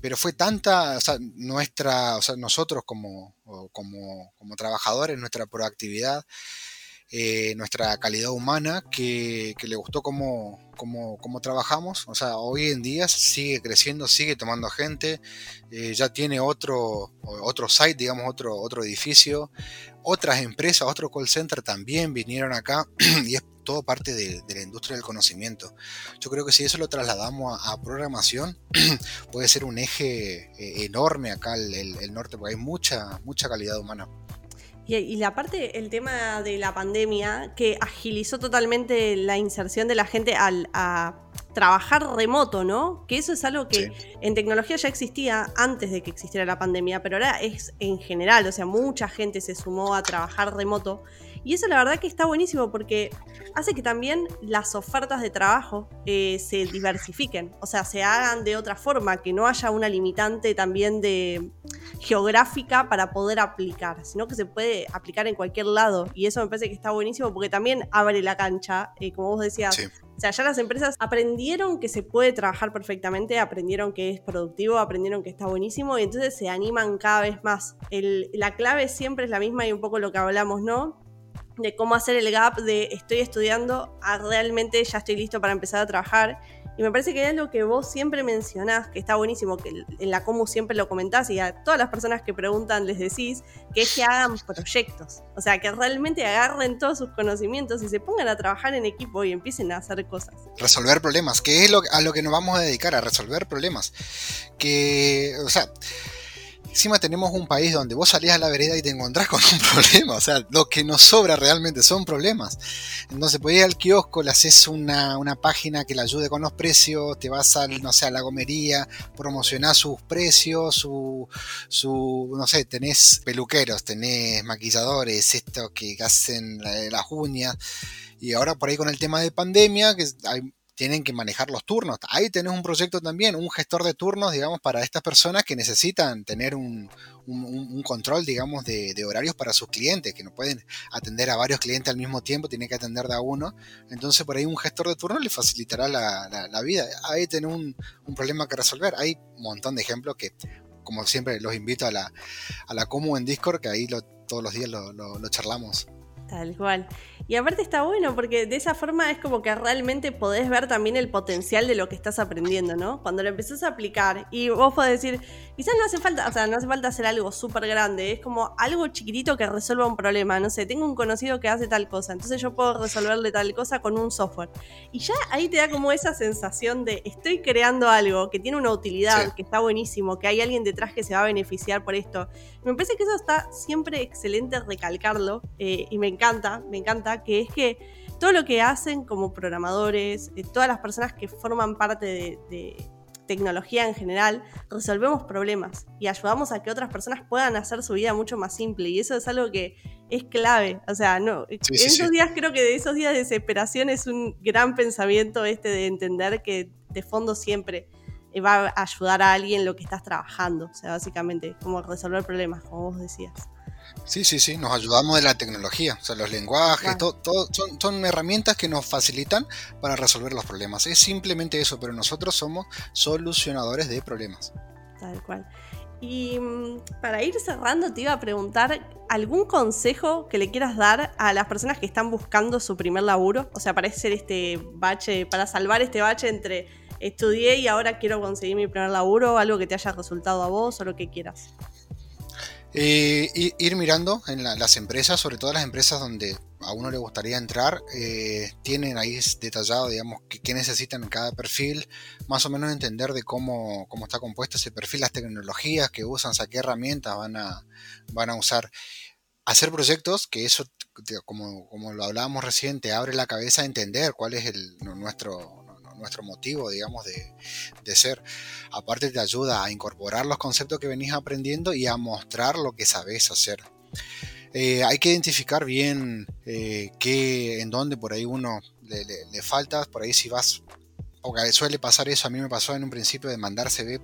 [SPEAKER 3] Pero fue tanta, nuestra, o sea, nosotros como, como, como trabajadores, nuestra proactividad, eh, nuestra calidad humana, que, le gustó cómo, cómo, trabajamos. O sea, hoy en día sigue creciendo, sigue tomando gente, eh, ya tiene otro, otro site, digamos, otro, otro edificio. Otras empresas, otro call center también vinieron acá y es todo parte de, la industria del conocimiento. Yo creo que si eso lo trasladamos a, programación, puede ser un eje eh, enorme acá el, el, norte, porque hay mucha, mucha calidad humana.
[SPEAKER 2] Y, la parte, el tema de la pandemia, que agilizó totalmente la inserción de la gente al, a trabajar remoto, ¿no? Que eso es algo que en tecnología ya existía antes de que existiera la pandemia, pero ahora es en general, o sea, mucha gente se sumó a trabajar remoto. Y eso la verdad que está buenísimo porque hace que también las ofertas de trabajo eh, se diversifiquen, o sea, se hagan de otra forma, que no haya una limitante también de geográfica para poder aplicar, sino que se puede aplicar en cualquier lado. Y eso me parece que está buenísimo porque también abre la cancha, eh, como vos decías. O sea, ya las empresas aprendieron que se puede trabajar perfectamente, aprendieron que es productivo, aprendieron que está buenísimo y entonces se animan cada vez más. la clave siempre es la misma y un poco lo que hablamos, ¿no? De cómo hacer el gap de estoy estudiando a realmente ya estoy listo para empezar a trabajar. Y me parece que es lo que vos siempre mencionás, que está buenísimo, que en la Comu siempre lo comentás y a todas las personas que preguntan les decís, que es que hagan proyectos. O sea, que realmente agarren todos sus conocimientos y se pongan a trabajar en equipo y empiecen a hacer cosas.
[SPEAKER 3] Resolver problemas, que es lo, a lo que nos vamos a dedicar, a resolver problemas. Que, o sea, Encima tenemos un país donde vos salís a la vereda y te encontrás con un problema. O sea, lo que nos sobra realmente son problemas. Entonces, podés ir al kiosco, le haces una, página que le ayude con los precios, te vas a, no sé, a la gomería, promocionás sus precios, su, su, no sé, tenés peluqueros, tenés maquilladores, estos que hacen las uñas. Y ahora por ahí con el tema de pandemia, que hay tienen que manejar los turnos. Ahí tenés un proyecto también, un gestor de turnos, digamos, para estas personas que necesitan tener un, control, digamos, de, horarios para sus clientes, que no pueden atender a varios clientes al mismo tiempo, tienen que atender de a uno. Entonces, por ahí un gestor de turnos le facilitará la, vida. Ahí tenés un, problema que resolver. Hay un montón de ejemplos que, como siempre, los invito a la, a la Comu en Discord, que ahí todos los días lo charlamos.
[SPEAKER 2] Tal cual. Y aparte está bueno porque de esa forma es como que realmente podés ver también el potencial de lo que estás aprendiendo, ¿no? Cuando lo empezás a aplicar y vos podés decir, quizás no hace falta, o sea, no hace falta hacer algo súper grande, es como algo chiquitito que resuelva un problema, no sé, tengo un conocido que hace tal cosa, entonces yo puedo resolverle tal cosa con un software. Y ya ahí te da como esa sensación de estoy creando algo que tiene una utilidad, que está buenísimo, que hay alguien detrás que se va a beneficiar por esto. Me parece que eso está siempre excelente recalcarlo eh, y me encanta, me encanta que es que todo lo que hacen como programadores, eh, todas las personas que forman parte de, tecnología en general, resolvemos problemas y ayudamos a que otras personas puedan hacer su vida mucho más simple. Y eso es algo que es clave. O sea, no. en esos días creo que de esos días de desesperación es un gran pensamiento este de entender que de fondo siempre va a ayudar a alguien lo que estás trabajando. O sea, básicamente, como resolver problemas, como vos decías.
[SPEAKER 3] Sí, sí, sí, nos ayudamos de la tecnología, o sea, los lenguajes, todo, son, son, herramientas que nos facilitan para resolver los problemas. Es simplemente eso, pero nosotros somos solucionadores de problemas.
[SPEAKER 2] Tal cual. Y mm, para ir cerrando, te iba a preguntar algún consejo que le quieras dar a las personas que están buscando su primer laburo, o sea, para hacer este bache, para salvar este bache entre estudié y ahora quiero conseguir mi primer laburo, algo que te haya resultado a vos o lo que quieras.
[SPEAKER 3] Eh, ir mirando en las empresas, sobre todo las empresas donde a uno le gustaría entrar, eh, tienen ahí detallado, digamos, qué necesitan en cada perfil, más o menos entender de cómo, cómo está compuesto ese perfil, las tecnologías que usan, o sea, qué herramientas van a, van a usar. Hacer proyectos, que eso, como, como lo hablábamos recién, te abre la cabeza a entender cuál es el, nuestro, nuestro motivo, digamos, de, ser. Aparte te ayuda a incorporar los conceptos que venís aprendiendo y a mostrar lo que sabes hacer. Eh, hay que identificar bien eh, qué, en dónde por ahí uno le, le, falta, por ahí si vas, porque suele pasar eso, a mí me pasó en un principio de mandar CV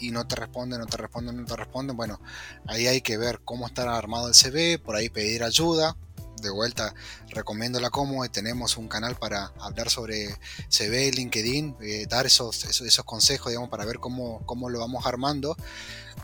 [SPEAKER 3] y no te responden, no te responden, no te responden, bueno, ahí hay que ver cómo está armado el CV, por ahí pedir ayuda, de vuelta recomiendo la Como, tenemos un canal para hablar sobre CV, LinkedIn, eh, dar esos, esos, consejos, digamos, para ver cómo, cómo lo vamos armando.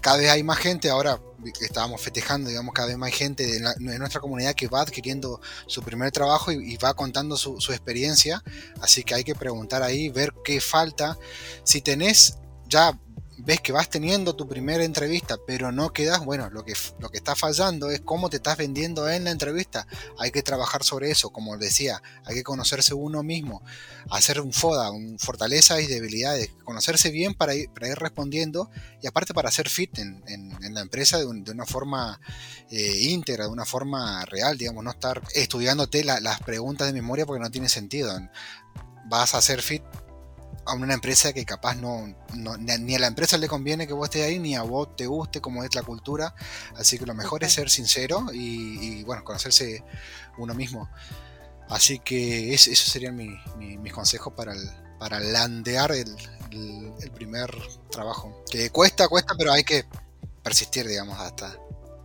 [SPEAKER 3] Cada vez hay más gente, ahora estábamos festejando, digamos, cada vez más gente en, nuestra comunidad que va adquiriendo su primer trabajo y, va contando su, su experiencia, así que hay que preguntar ahí, ver qué falta. Si tenés ya ves que vas teniendo tu primera entrevista, pero no quedas, bueno, lo que, lo que está fallando es cómo te estás vendiendo en la entrevista. Hay que trabajar sobre eso, como decía, hay que conocerse uno mismo, hacer un FODA, un fortalezas y debilidades, conocerse bien para ir, para ir respondiendo y aparte para hacer fit en, la empresa de, una forma eh, íntegra, de una forma real, digamos, no estar estudiándote las preguntas de memoria porque no tiene sentido. Vas a hacer fit a una empresa que capaz no, ni a la empresa le conviene que vos estés ahí, ni a vos te guste como es la cultura. Así que lo mejor es ser sincero y, bueno, conocerse uno mismo. Así que esos serían mis consejos para, para landear el, el primer trabajo. Que cuesta, cuesta, pero hay que persistir, digamos, hasta,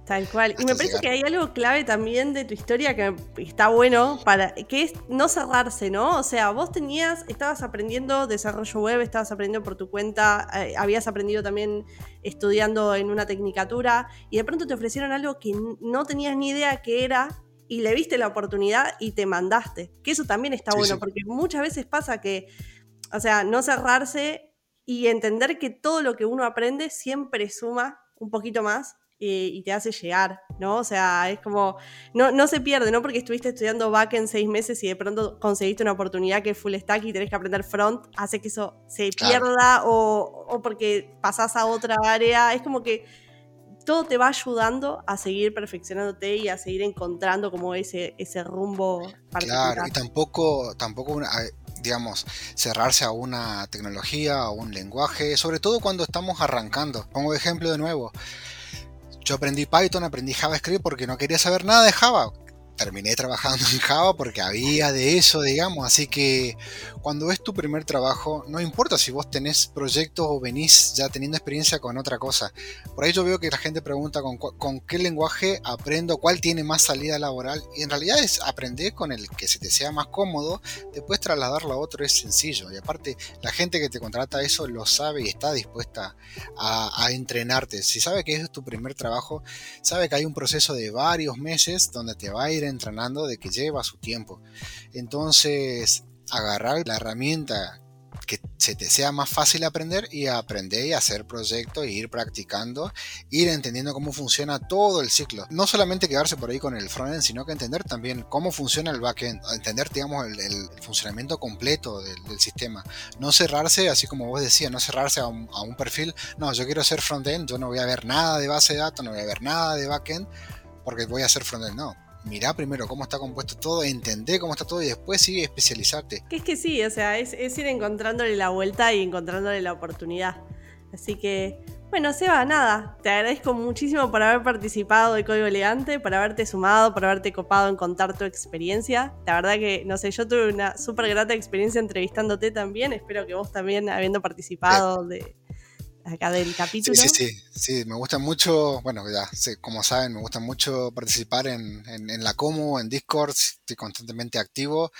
[SPEAKER 2] Tal cual. Y me parece que hay algo clave también de tu historia que está bueno para que es no cerrarse, ¿no? O sea, vos tenías, estabas aprendiendo desarrollo web, estabas aprendiendo por tu cuenta, eh, habías aprendido también estudiando en una tecnicatura y de pronto te ofrecieron algo que no tenías ni idea qué era y le viste la oportunidad y te mandaste. Que eso también está bueno porque muchas veces pasa que, o sea, no cerrarse y entender que todo lo que uno aprende siempre suma un poquito más y te hace llegar, ¿no? O sea, es como, no, no se pierde, ¿no? Porque estuviste estudiando back en seis meses y de pronto conseguiste una oportunidad que es full stack y tenés que aprender front, hace que eso se pierda o, o, porque pasás a otra área, es como que todo te va ayudando a seguir perfeccionándote y a seguir encontrando como ese, ese rumbo.
[SPEAKER 3] Claro, y tampoco, tampoco digamos, cerrarse a una tecnología, a un lenguaje, sobre todo cuando estamos arrancando. Pongo ejemplo de nuevo. Yo aprendí Python, aprendí JavaScript porque no quería saber nada de Java terminé trabajando en Java porque había de eso, digamos. Así que cuando es tu primer trabajo, no importa si vos tenés proyectos o venís ya teniendo experiencia con otra cosa. Por ahí yo veo que la gente pregunta con, qué lenguaje aprendo, cuál tiene más salida laboral. Y en realidad es aprender con el que se te sea más cómodo, después trasladarlo a otro es sencillo. Y aparte, la gente que te contrata eso lo sabe y está dispuesta a, a entrenarte. Si sabe que es tu primer trabajo, sabe que hay un proceso de varios meses donde te va a ir entrenando de que lleva su tiempo. Entonces, agarrar la herramienta que se te sea más fácil aprender y aprender y hacer proyectos, ir practicando, ir entendiendo cómo funciona todo el ciclo. No solamente quedarse por ahí con el frontend, sino que entender también cómo funciona el backend, entender, digamos, el, funcionamiento completo del, sistema. No cerrarse, así como vos decías, no cerrarse a un, perfil, no, yo quiero ser frontend, yo no voy a ver nada de base de datos, no voy a ver nada de backend, porque voy a hacer frontend, no mirá primero cómo está compuesto todo, entender cómo está todo y después sigue especializarte.
[SPEAKER 2] Que es que sí, o sea, es, ir encontrándole la vuelta y encontrándole la oportunidad. Así que, bueno, Seba, nada, te agradezco muchísimo por haber participado de Código Elegante, por haberte sumado, por haberte copado en contar tu experiencia. La verdad que, no sé, yo tuve una súper grata experiencia entrevistándote también, espero que vos también, habiendo participado de acá del capítulo.
[SPEAKER 3] Sí, sí, sí, sí, me gusta mucho, bueno, ya como saben, me gusta mucho participar en, en, la Comu, en Discord, estoy constantemente activo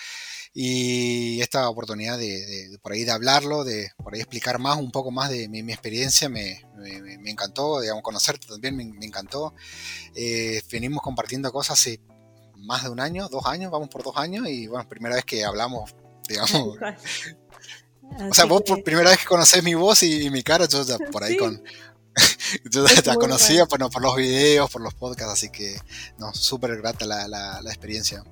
[SPEAKER 3] y esta oportunidad de, por ahí de hablarlo, de por ahí explicar más, un poco más de mi, experiencia, me, me, encantó, digamos, conocerte también me, encantó. Eh, venimos compartiendo cosas hace más de un año, dos años, vamos por dos años y bueno, primera vez que hablamos, digamos, o sea, vos por primera vez que conocés mi voz y, mi cara, yo ya por ahí con... yo ya la conocía por, por los videos, por los podcasts, así que no, súper grata la, la, experiencia.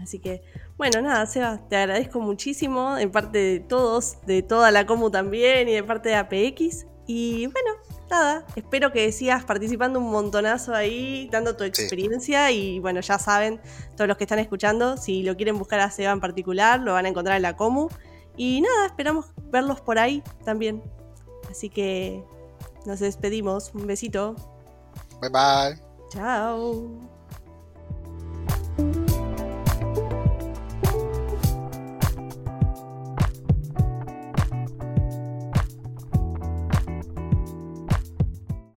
[SPEAKER 2] Así que, bueno, nada, Seba, te agradezco muchísimo en parte de todos, de toda la Comu también y de parte de APX. Y bueno, nada, espero que sigas participando un montonazo ahí, dando tu experiencia. Y bueno, ya saben, todos los que están escuchando, si lo quieren buscar a Seba en particular, lo van a encontrar en la Comu. Y nada, esperamos verlos por ahí también. Así que nos despedimos. Un besito.
[SPEAKER 3] Bye bye.
[SPEAKER 2] Chao.